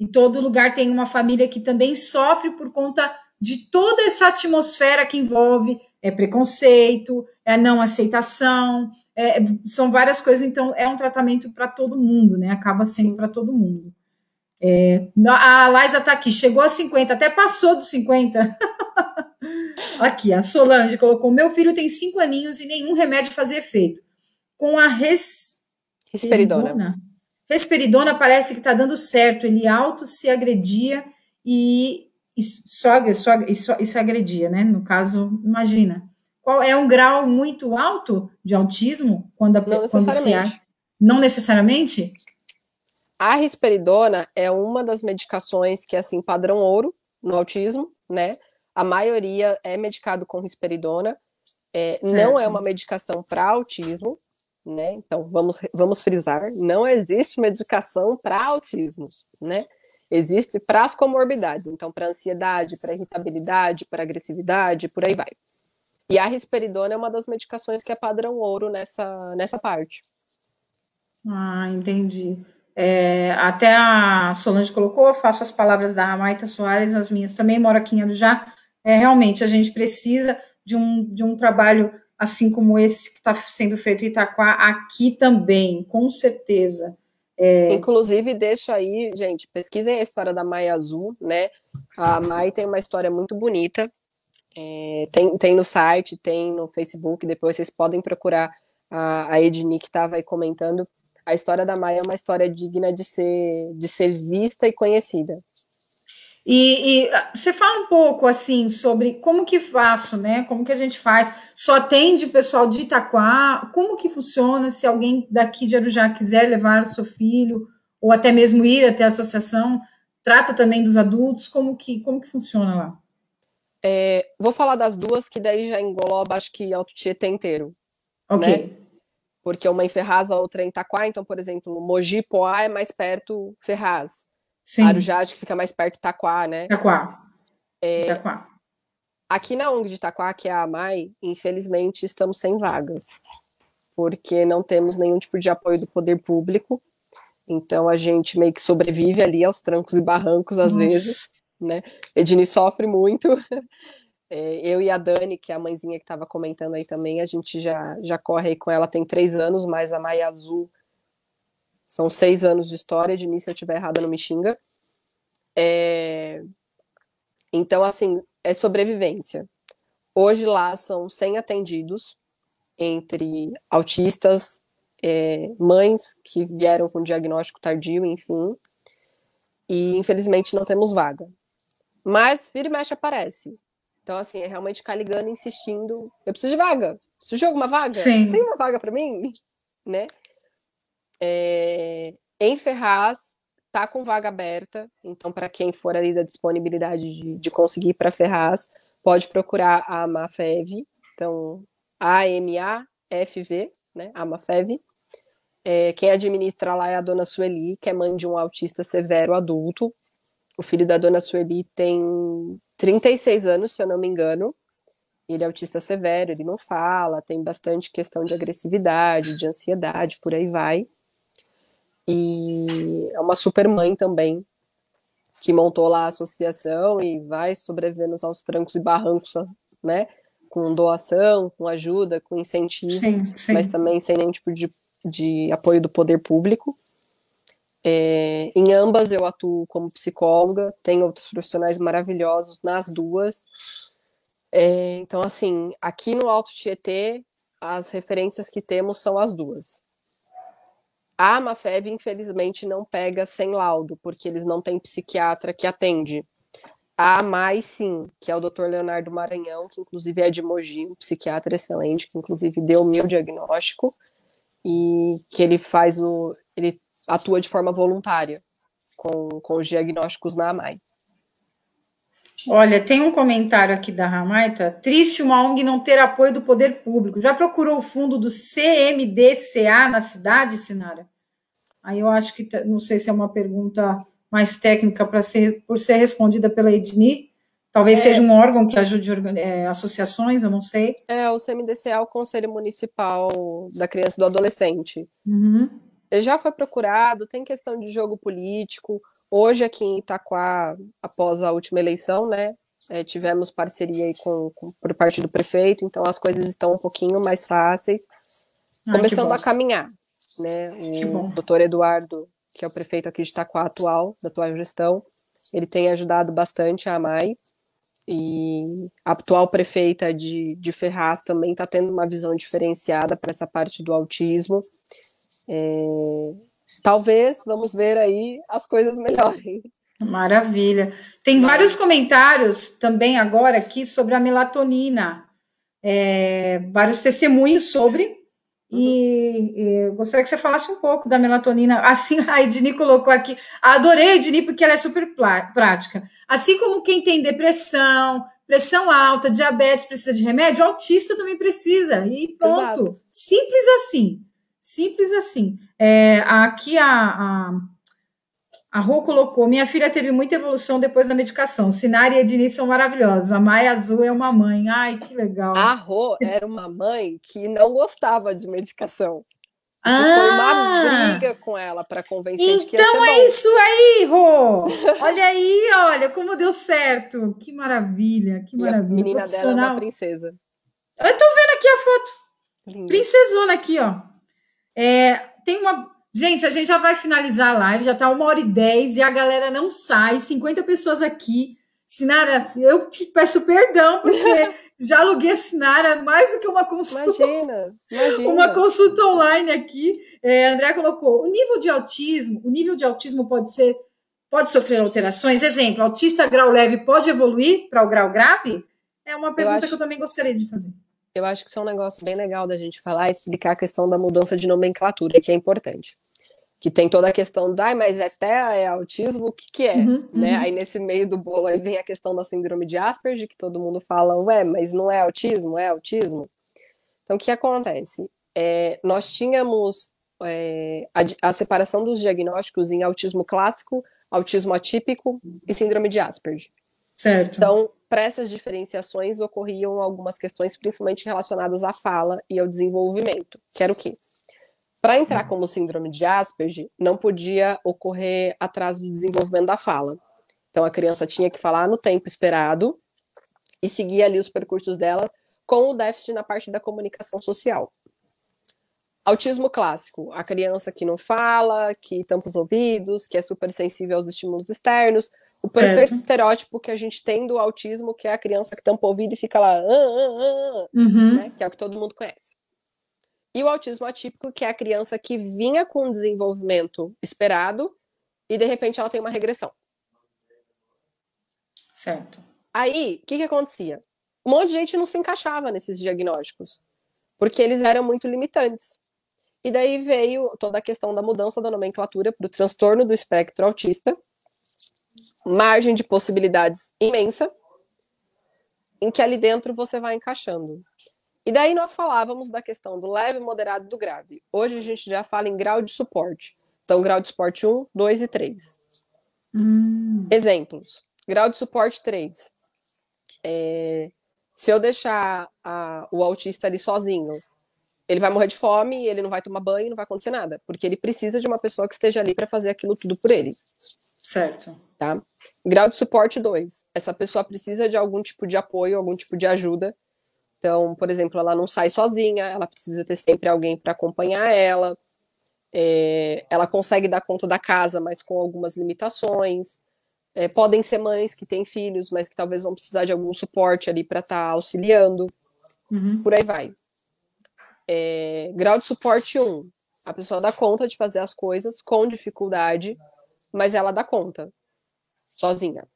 E todo lugar tem uma família que também sofre por conta de toda essa atmosfera que envolve é preconceito, é não aceitação, é, são várias coisas, então é um tratamento para todo mundo, né? Acaba sendo para todo mundo. É, a Laisa está aqui, chegou a 50, até passou dos 50. <laughs> aqui, a Solange colocou: Meu filho tem 5 aninhos e nenhum remédio fazia efeito. Com a res... Risperidona. Risperidona parece que está dando certo. Ele auto se agredia e, e, e, e se agredia, né? No caso, imagina. Qual é um grau muito alto de autismo quando, a, Não quando se acha? Não necessariamente? A risperidona é uma das medicações que é assim padrão ouro no autismo, né? A maioria é medicado com risperidona. É, não é uma medicação para autismo, né? Então vamos vamos frisar, não existe medicação para autismo, né? Existe para as comorbidades, então para ansiedade, para irritabilidade, para agressividade, por aí vai. E a risperidona é uma das medicações que é padrão ouro nessa nessa parte. Ah, entendi. É, até a Solange colocou, faço as palavras da Maita Soares, as minhas também, moro aqui em Arujá. É, realmente, a gente precisa de um, de um trabalho assim como esse que está sendo feito em Itaquá, aqui também, com certeza. É... Inclusive, deixo aí, gente, pesquisem a história da Maia Azul, né? A Mai tem uma história muito bonita. É, tem, tem no site, tem no Facebook, depois vocês podem procurar a, a Edni que estava aí comentando a história da Maia é uma história digna de ser, de ser vista e conhecida. E, e, ah, você fala um pouco assim sobre como que faço, né? Como que a gente faz? Só atende o pessoal de Itaquá? Como que funciona se alguém daqui de Arujá quiser levar o seu filho ou até mesmo ir até a associação? Trata também dos adultos? Como que como que funciona lá? É, vou falar das duas que daí já engloba acho que Alto Tietê inteiro. Ok. Né? porque uma em Ferraz, a outra em Itaquá, então, por exemplo, Mogi, Poá é mais perto Ferraz. Sim. Arujá, acho que fica mais perto Itaquá, né? Itaquá. É, Itaquá. Aqui na ONG de Itaquá, que é a AMAI, infelizmente estamos sem vagas, porque não temos nenhum tipo de apoio do poder público, então a gente meio que sobrevive ali aos trancos e barrancos às Nossa. vezes, né? Edni sofre muito, <laughs> é, eu e a Dani, que é a mãezinha que estava comentando aí também, a gente já, já corre aí com ela tem três anos, mas a Maia Azul são seis anos de história, de início se eu estiver errada não me xinga. É... Então, assim, é sobrevivência. Hoje lá são 100 atendidos, entre autistas, é, mães que vieram com diagnóstico tardio, enfim. E infelizmente não temos vaga. Mas vira e mexe aparece. Então, assim, é realmente ficar ligando, insistindo. Eu preciso de vaga. Preciso de alguma vaga? Sim. Tem uma vaga para mim? <laughs> Né? É... Em Ferraz, tá com vaga aberta. Então, para quem for ali da disponibilidade de, de conseguir para Ferraz, pode procurar a Amafev. Então, A-M-A-F-V, né? Amafev. É, quem administra lá é a dona Sueli, que é mãe de um autista severo adulto. O filho da dona Sueli tem 36 anos, se eu não me engano. Ele é autista severo, ele não fala, tem bastante questão de agressividade, de ansiedade, por aí vai. E é uma super mãe também, que montou lá a associação e vai sobrevivendo aos trancos e barrancos, né? Com doação, com ajuda, com incentivo, sim, sim. mas também sem nenhum tipo de, de apoio do poder público. É, em ambas eu atuo como psicóloga, tenho outros profissionais maravilhosos nas duas. É, então, assim, aqui no Alto Tietê, as referências que temos são as duas. A Amafeb, infelizmente, não pega sem laudo, porque eles não têm psiquiatra que atende. A mais, sim, que é o Dr. Leonardo Maranhão, que inclusive é de Mogi, um psiquiatra excelente, que inclusive deu meu diagnóstico e que ele faz o. ele atua de forma voluntária com, com os diagnósticos na AMAI. Olha, tem um comentário aqui da Ramaita. Triste uma ONG não ter apoio do poder público. Já procurou o fundo do CMDCA na cidade, Sinara? Aí eu acho que não sei se é uma pergunta mais técnica para ser por ser respondida pela Edni. Talvez é, seja um órgão que ajude é, associações, eu não sei. É, o CMDC é o Conselho Municipal da Criança e do Adolescente. Uhum. Já foi procurado, tem questão de jogo político. Hoje, aqui em Itaquá, após a última eleição, né, é, tivemos parceria aí com, com, por parte do prefeito, então as coisas estão um pouquinho mais fáceis, Ai, começando a caminhar. Né? O doutor Eduardo que é o prefeito aqui de Itaquá atual, da atual gestão, ele tem ajudado bastante a AMAI, e a atual prefeita de, de Ferraz também está tendo uma visão diferenciada para essa parte do autismo. É, talvez, vamos ver aí, as coisas melhorem. Maravilha. Tem vários comentários também agora aqui sobre a melatonina. É, vários testemunhos sobre, e, e gostaria que você falasse um pouco da melatonina. Assim, <laughs> a Edni colocou aqui. Adorei a Edni porque ela é super prática. Assim como quem tem depressão, pressão alta, diabetes precisa de remédio, o autista também precisa. E pronto. Exato. Simples assim. Simples assim. É, aqui a, a a Rô colocou: minha filha teve muita evolução depois da medicação. Sinara e Ednei são maravilhosos. A Maia Azul é uma mãe. Ai, que legal. A Rô era uma mãe que não gostava de medicação. Ah, foi uma briga com ela para convencer então de que Então é isso aí, Rô. Olha aí, olha como deu certo. Que maravilha, que maravilha. E a menina dela é uma princesa. Eu tô vendo aqui a foto. Linda. Princesona aqui, ó. É, tem uma Gente, a gente já vai finalizar a live, já tá uma hora e dez e a galera não sai, 50 pessoas aqui. Sinara, eu te peço perdão, porque <laughs> já aluguei a Sinara mais do que uma consulta. Imagina, imagina. Uma consulta online aqui. É, André colocou: o nível de autismo, o nível de autismo pode ser, pode sofrer alterações. Exemplo, autista grau leve pode evoluir para o grau grave? É uma pergunta eu acho... que eu também gostaria de fazer. Eu acho que isso é um negócio bem legal da gente falar e explicar a questão da mudança de nomenclatura, que é importante. Que tem toda a questão da, mas é TEA, é autismo, o que que é? Uhum, né? Uhum. Aí nesse meio do bolo aí vem a questão da síndrome de Asperger, que todo mundo fala, ué, mas não é autismo, é autismo? Então o que acontece? É, nós tínhamos é, a, a separação dos diagnósticos em autismo clássico, autismo atípico e síndrome de Asperger. Certo. Então, para essas diferenciações ocorriam algumas questões principalmente relacionadas à fala e ao desenvolvimento, que era o quê? Para entrar como síndrome de Asperger, não podia ocorrer atraso do desenvolvimento da fala. Então a criança tinha que falar no tempo esperado e seguir ali os percursos dela com o déficit na parte da comunicação social. Autismo clássico, a criança que não fala, que tampa os ouvidos, que é super sensível aos estímulos externos, o perfeito estereótipo que a gente tem do autismo, que é a criança que tampa o ouvido e fica lá, ah, ah, ah, uhum. né? que é o que todo mundo conhece. E o autismo atípico, que é a criança que vinha com um desenvolvimento esperado e de repente ela tem uma regressão. Certo. Aí, o que, que acontecia? Um monte de gente não se encaixava nesses diagnósticos, porque eles eram muito limitantes. E daí veio toda a questão da mudança da nomenclatura para o transtorno do espectro autista, margem de possibilidades imensa, em que ali dentro você vai encaixando. E daí nós falávamos da questão do leve, moderado e do grave. Hoje a gente já fala em grau de suporte. Então, grau de suporte 1, 2 e 3. Hum. Exemplos. Grau de suporte 3. É, se eu deixar a, o autista ali sozinho, ele vai morrer de fome, ele não vai tomar banho, não vai acontecer nada, porque ele precisa de uma pessoa que esteja ali para fazer aquilo tudo por ele. Certo. Tá? Grau de suporte 2. Essa pessoa precisa de algum tipo de apoio, algum tipo de ajuda. Então, por exemplo, ela não sai sozinha, ela precisa ter sempre alguém para acompanhar ela. É, ela consegue dar conta da casa, mas com algumas limitações. É, podem ser mães que têm filhos, mas que talvez vão precisar de algum suporte ali para estar tá auxiliando. Uhum. Por aí vai. É, grau de suporte 1. A pessoa dá conta de fazer as coisas com dificuldade, mas ela dá conta, sozinha.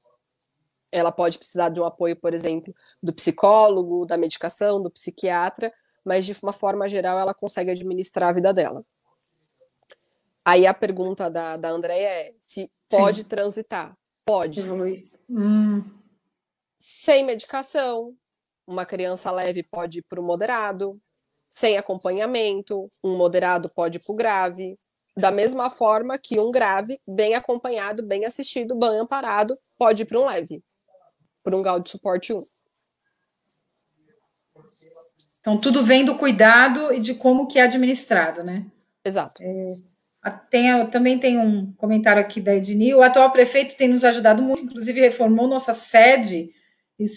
ela pode precisar de um apoio, por exemplo, do psicólogo, da medicação, do psiquiatra, mas de uma forma geral ela consegue administrar a vida dela. Aí a pergunta da, da Andrea é se pode Sim. transitar. Pode. Hum. Sem medicação, uma criança leve pode ir para o moderado, sem acompanhamento, um moderado pode ir para o grave, da mesma forma que um grave, bem acompanhado, bem assistido, bem amparado, pode ir para um leve, para um grau de suporte 1. Então, tudo vem do cuidado e de como que é administrado, né? Exato. É, tem, também tem um comentário aqui da Ednil. O atual prefeito tem nos ajudado muito, inclusive reformou nossa sede.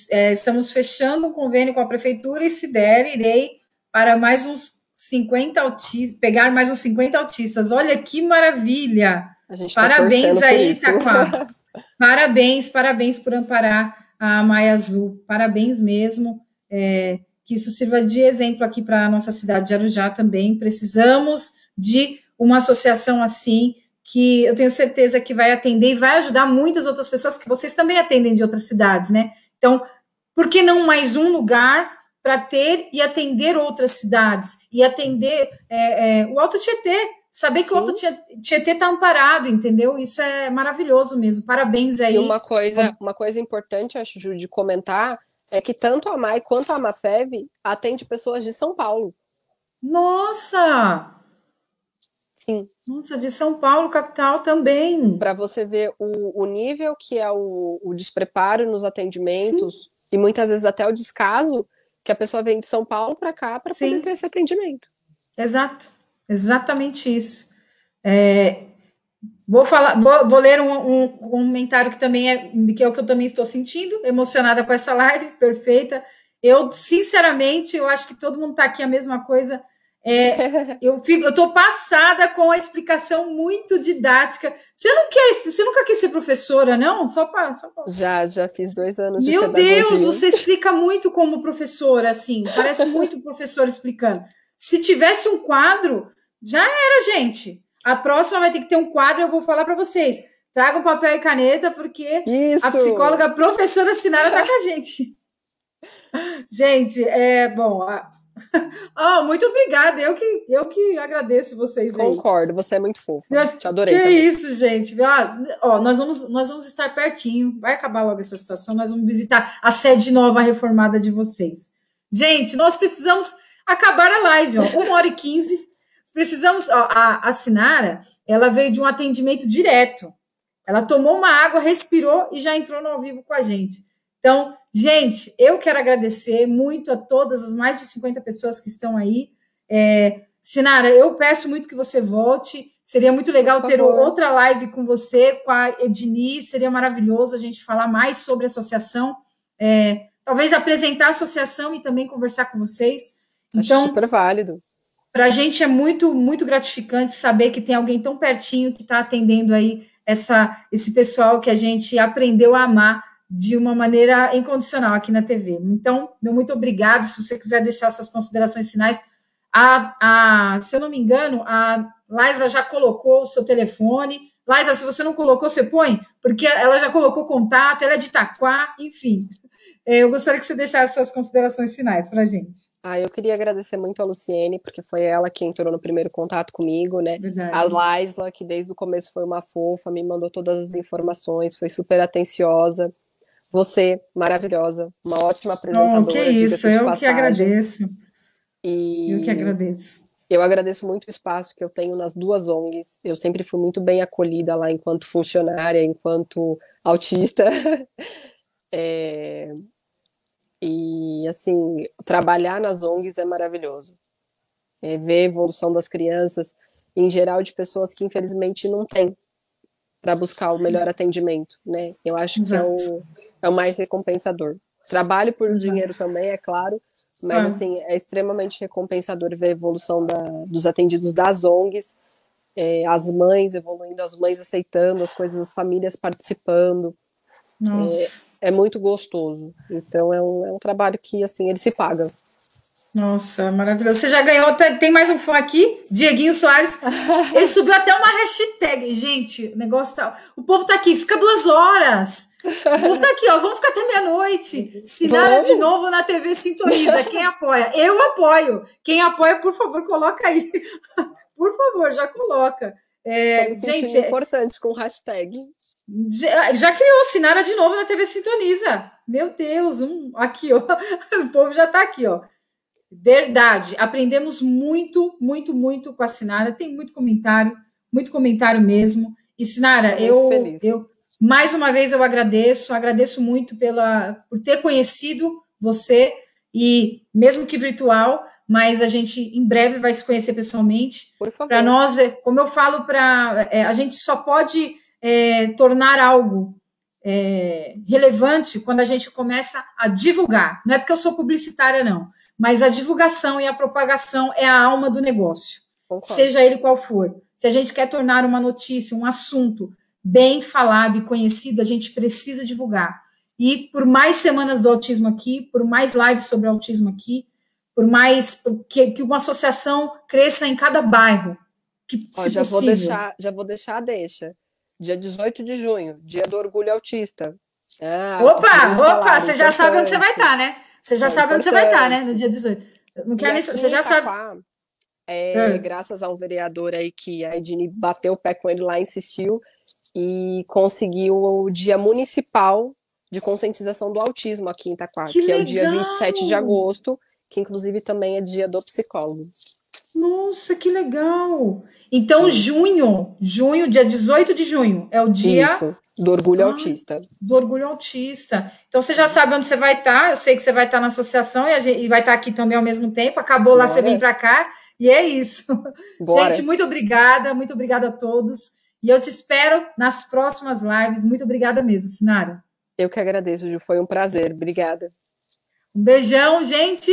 É, estamos fechando um convênio com a prefeitura e, se der, irei para mais uns 50 autistas, pegar mais uns 50 autistas. Olha que maravilha! Tá parabéns aí, Taquá. <laughs> parabéns, parabéns por amparar a Maia Azul. Parabéns mesmo. É, que isso sirva de exemplo aqui para a nossa cidade de Arujá também. Precisamos de uma associação assim, que eu tenho certeza que vai atender e vai ajudar muitas outras pessoas, que vocês também atendem de outras cidades, né? Então, por que não mais um lugar para ter e atender outras cidades e atender é, é, o Alto Tietê, saber que Sim. o Alto Tietê está amparado, entendeu? Isso é maravilhoso mesmo. Parabéns aí. E uma coisa, uma coisa importante, acho, Ju, de comentar é que tanto a MAI quanto a Mafev atende pessoas de São Paulo. Nossa! Sim. Nossa, de São Paulo, capital também. Para você ver o, o nível que é o, o despreparo nos atendimentos Sim. e muitas vezes até o descaso que a pessoa vem de São Paulo para cá para poder ter esse atendimento. Exato, exatamente isso. É, vou falar, vou, vou ler um, um, um, comentário que também é que é o que eu também estou sentindo, emocionada com essa live, perfeita. Eu, sinceramente, eu acho que todo mundo está aqui a mesma coisa. É, <laughs> eu fico, eu tô passada com a explicação muito didática. Você não quer, você nunca quis ser professora, não? Só para. Já, já fiz dois anos Meu de pedagogia. Deus, você explica muito como professora, assim, parece muito professor explicando. Se tivesse um quadro, já era, gente. A próxima vai ter que ter um quadro, eu vou falar para vocês. Tragam papel e caneta, porque Isso. a psicóloga a professora Sinara tá com a gente. <laughs> Gente, é bom. A, oh, <laughs> muito obrigada. Eu que, eu que agradeço vocês Concordo, aí. você é muito fofa. Te adorei. Que também. isso, gente. Ah, ó, nós, vamos, nós vamos estar pertinho. Vai acabar logo essa situação. Nós vamos visitar a sede nova reformada de vocês. Gente, nós precisamos acabar a live, ó. Uma hora e quinze. Precisamos. Ó, a, a Sinara, ela veio de um atendimento direto. Ela tomou uma água, respirou e já entrou no ao vivo com a gente. Então, gente, eu quero agradecer muito a todas as mais de 50 pessoas que estão aí. É, Sinara, eu peço muito que você volte. Seria muito legal ter outra live com você, com a Edni. Seria maravilhoso a gente falar mais sobre a associação. É, talvez apresentar a associação e também conversar com vocês. Então, Acho super válido. Para a gente é muito, muito gratificante saber que tem alguém tão pertinho que está atendendo aí essa, esse pessoal que a gente aprendeu a amar de uma maneira incondicional aqui na TV. Então, meu muito obrigado. Se você quiser deixar suas considerações finais, a, a, se eu não me engano, a Liza já colocou o seu telefone. Liza, se você não colocou, você põe, porque ela já colocou contato, ela é de Itaquá, enfim. É, eu gostaria que você deixasse suas considerações finais para a gente. Ah, eu queria agradecer muito a Luciene, porque foi ela que entrou no primeiro contato comigo, né? Verdade. A Laisla, que desde o começo foi uma fofa, me mandou todas as informações, foi super atenciosa. Você, maravilhosa, uma ótima apresentadora. Oh, que isso, eu que agradeço. E eu que agradeço. Eu agradeço muito o espaço que eu tenho nas duas ONGs. Eu sempre fui muito bem acolhida lá enquanto funcionária, enquanto autista. <laughs> é... E, assim, trabalhar nas ONGs é maravilhoso. É ver a evolução das crianças, em geral, de pessoas que infelizmente não têm para buscar o melhor atendimento, né? Eu acho Exato. que é o, é o mais recompensador. Trabalho por Exato. dinheiro também, é claro, mas ah. assim, é extremamente recompensador ver a evolução da, dos atendidos das ONGs, é, as mães evoluindo, as mães aceitando as coisas, as famílias participando. É, é, muito gostoso. Então é um, é um trabalho que assim ele se paga. Nossa, maravilhoso. Você já ganhou, tem mais um fã aqui, Dieguinho Soares. <laughs> Ele subiu até uma hashtag. Gente, o negócio tá. O povo tá aqui, fica duas horas. O povo tá aqui, ó. Vamos ficar até meia-noite. Sinara de novo na TV Sintoniza. Quem apoia? Eu apoio. Quem apoia, por favor, coloca aí. <laughs> Por favor, já coloca. É, gente, é importante com hashtag. Já, já criou Sinara de novo na TV Sintoniza. Meu Deus, um aqui, ó. <laughs> O povo já tá aqui, ó. Verdade. Aprendemos muito, muito, muito com a Sinara. Tem muito comentário, muito comentário mesmo. E Sinara, eu, eu mais uma vez eu agradeço, agradeço muito pela por ter conhecido você e mesmo que virtual, mas a gente em breve vai se conhecer pessoalmente. Para nós, é, como eu falo, para é, a gente só pode é, tornar algo é, relevante quando a gente começa a divulgar. Não é porque eu sou publicitária, não mas a divulgação e a propagação é a alma do negócio, Concordo. seja ele qual for. Se a gente quer tornar uma notícia, um assunto bem falado e conhecido, a gente precisa divulgar. E por mais semanas do autismo aqui, por mais lives sobre autismo aqui, por mais que, que uma associação cresça em cada bairro. Que, Ó, já vou deixar, já vou deixar a deixa. Dia 18 de junho, dia do orgulho autista. Ah, opa, opa, você já sabe onde você vai estar, né? Você já é sabe importante. onde você vai estar, né? No dia 18. Não quer nem, você já sabe. É, é. Graças a um vereador aí que a Edine bateu o pé com ele lá, insistiu e conseguiu o dia municipal de conscientização do autismo aqui em Itaquá, que, que é o dia 27 de agosto, que inclusive também é dia do psicólogo. Nossa, que legal! Então, Sim. junho, junho, dia 18 de junho, é o dia. Isso, do orgulho ah, autista. Do orgulho autista. Então, você já sabe onde você vai estar. Eu sei que você vai estar na associação e, gente, e vai estar aqui também ao mesmo tempo. Acabou Bora. lá, você vem para cá. E é isso. <laughs> Bora. Gente, muito obrigada, muito obrigada a todos. E eu te espero nas próximas lives. Muito obrigada mesmo, Sinara. Eu que agradeço, Ju. Foi um prazer. Obrigada. Um beijão, gente.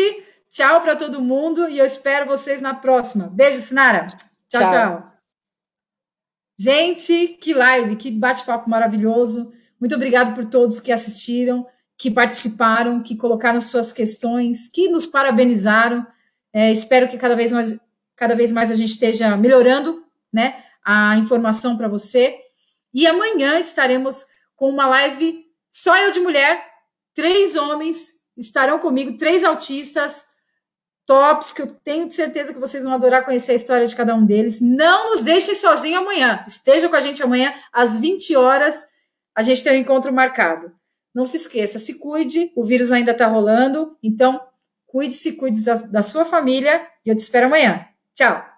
Tchau para todo mundo e eu espero vocês na próxima. Beijo, Sinara. Tchau, tchau. tchau. Gente, que live, que bate-papo maravilhoso. Muito obrigado por todos que assistiram, que participaram, que colocaram suas questões, que nos parabenizaram. É, espero que cada vez mais, cada vez mais a gente esteja melhorando, né, a informação para você. E amanhã estaremos com uma live só eu de mulher, três homens estarão comigo, três autistas tops, que eu tenho certeza que vocês vão adorar conhecer a história de cada um deles. Não nos deixem sozinhos amanhã. Esteja com a gente amanhã, às 20 horas. A gente tem um encontro marcado. Não se esqueça, se cuide, o vírus ainda está rolando, então cuide-se, cuide da, da sua família e eu te espero amanhã. Tchau!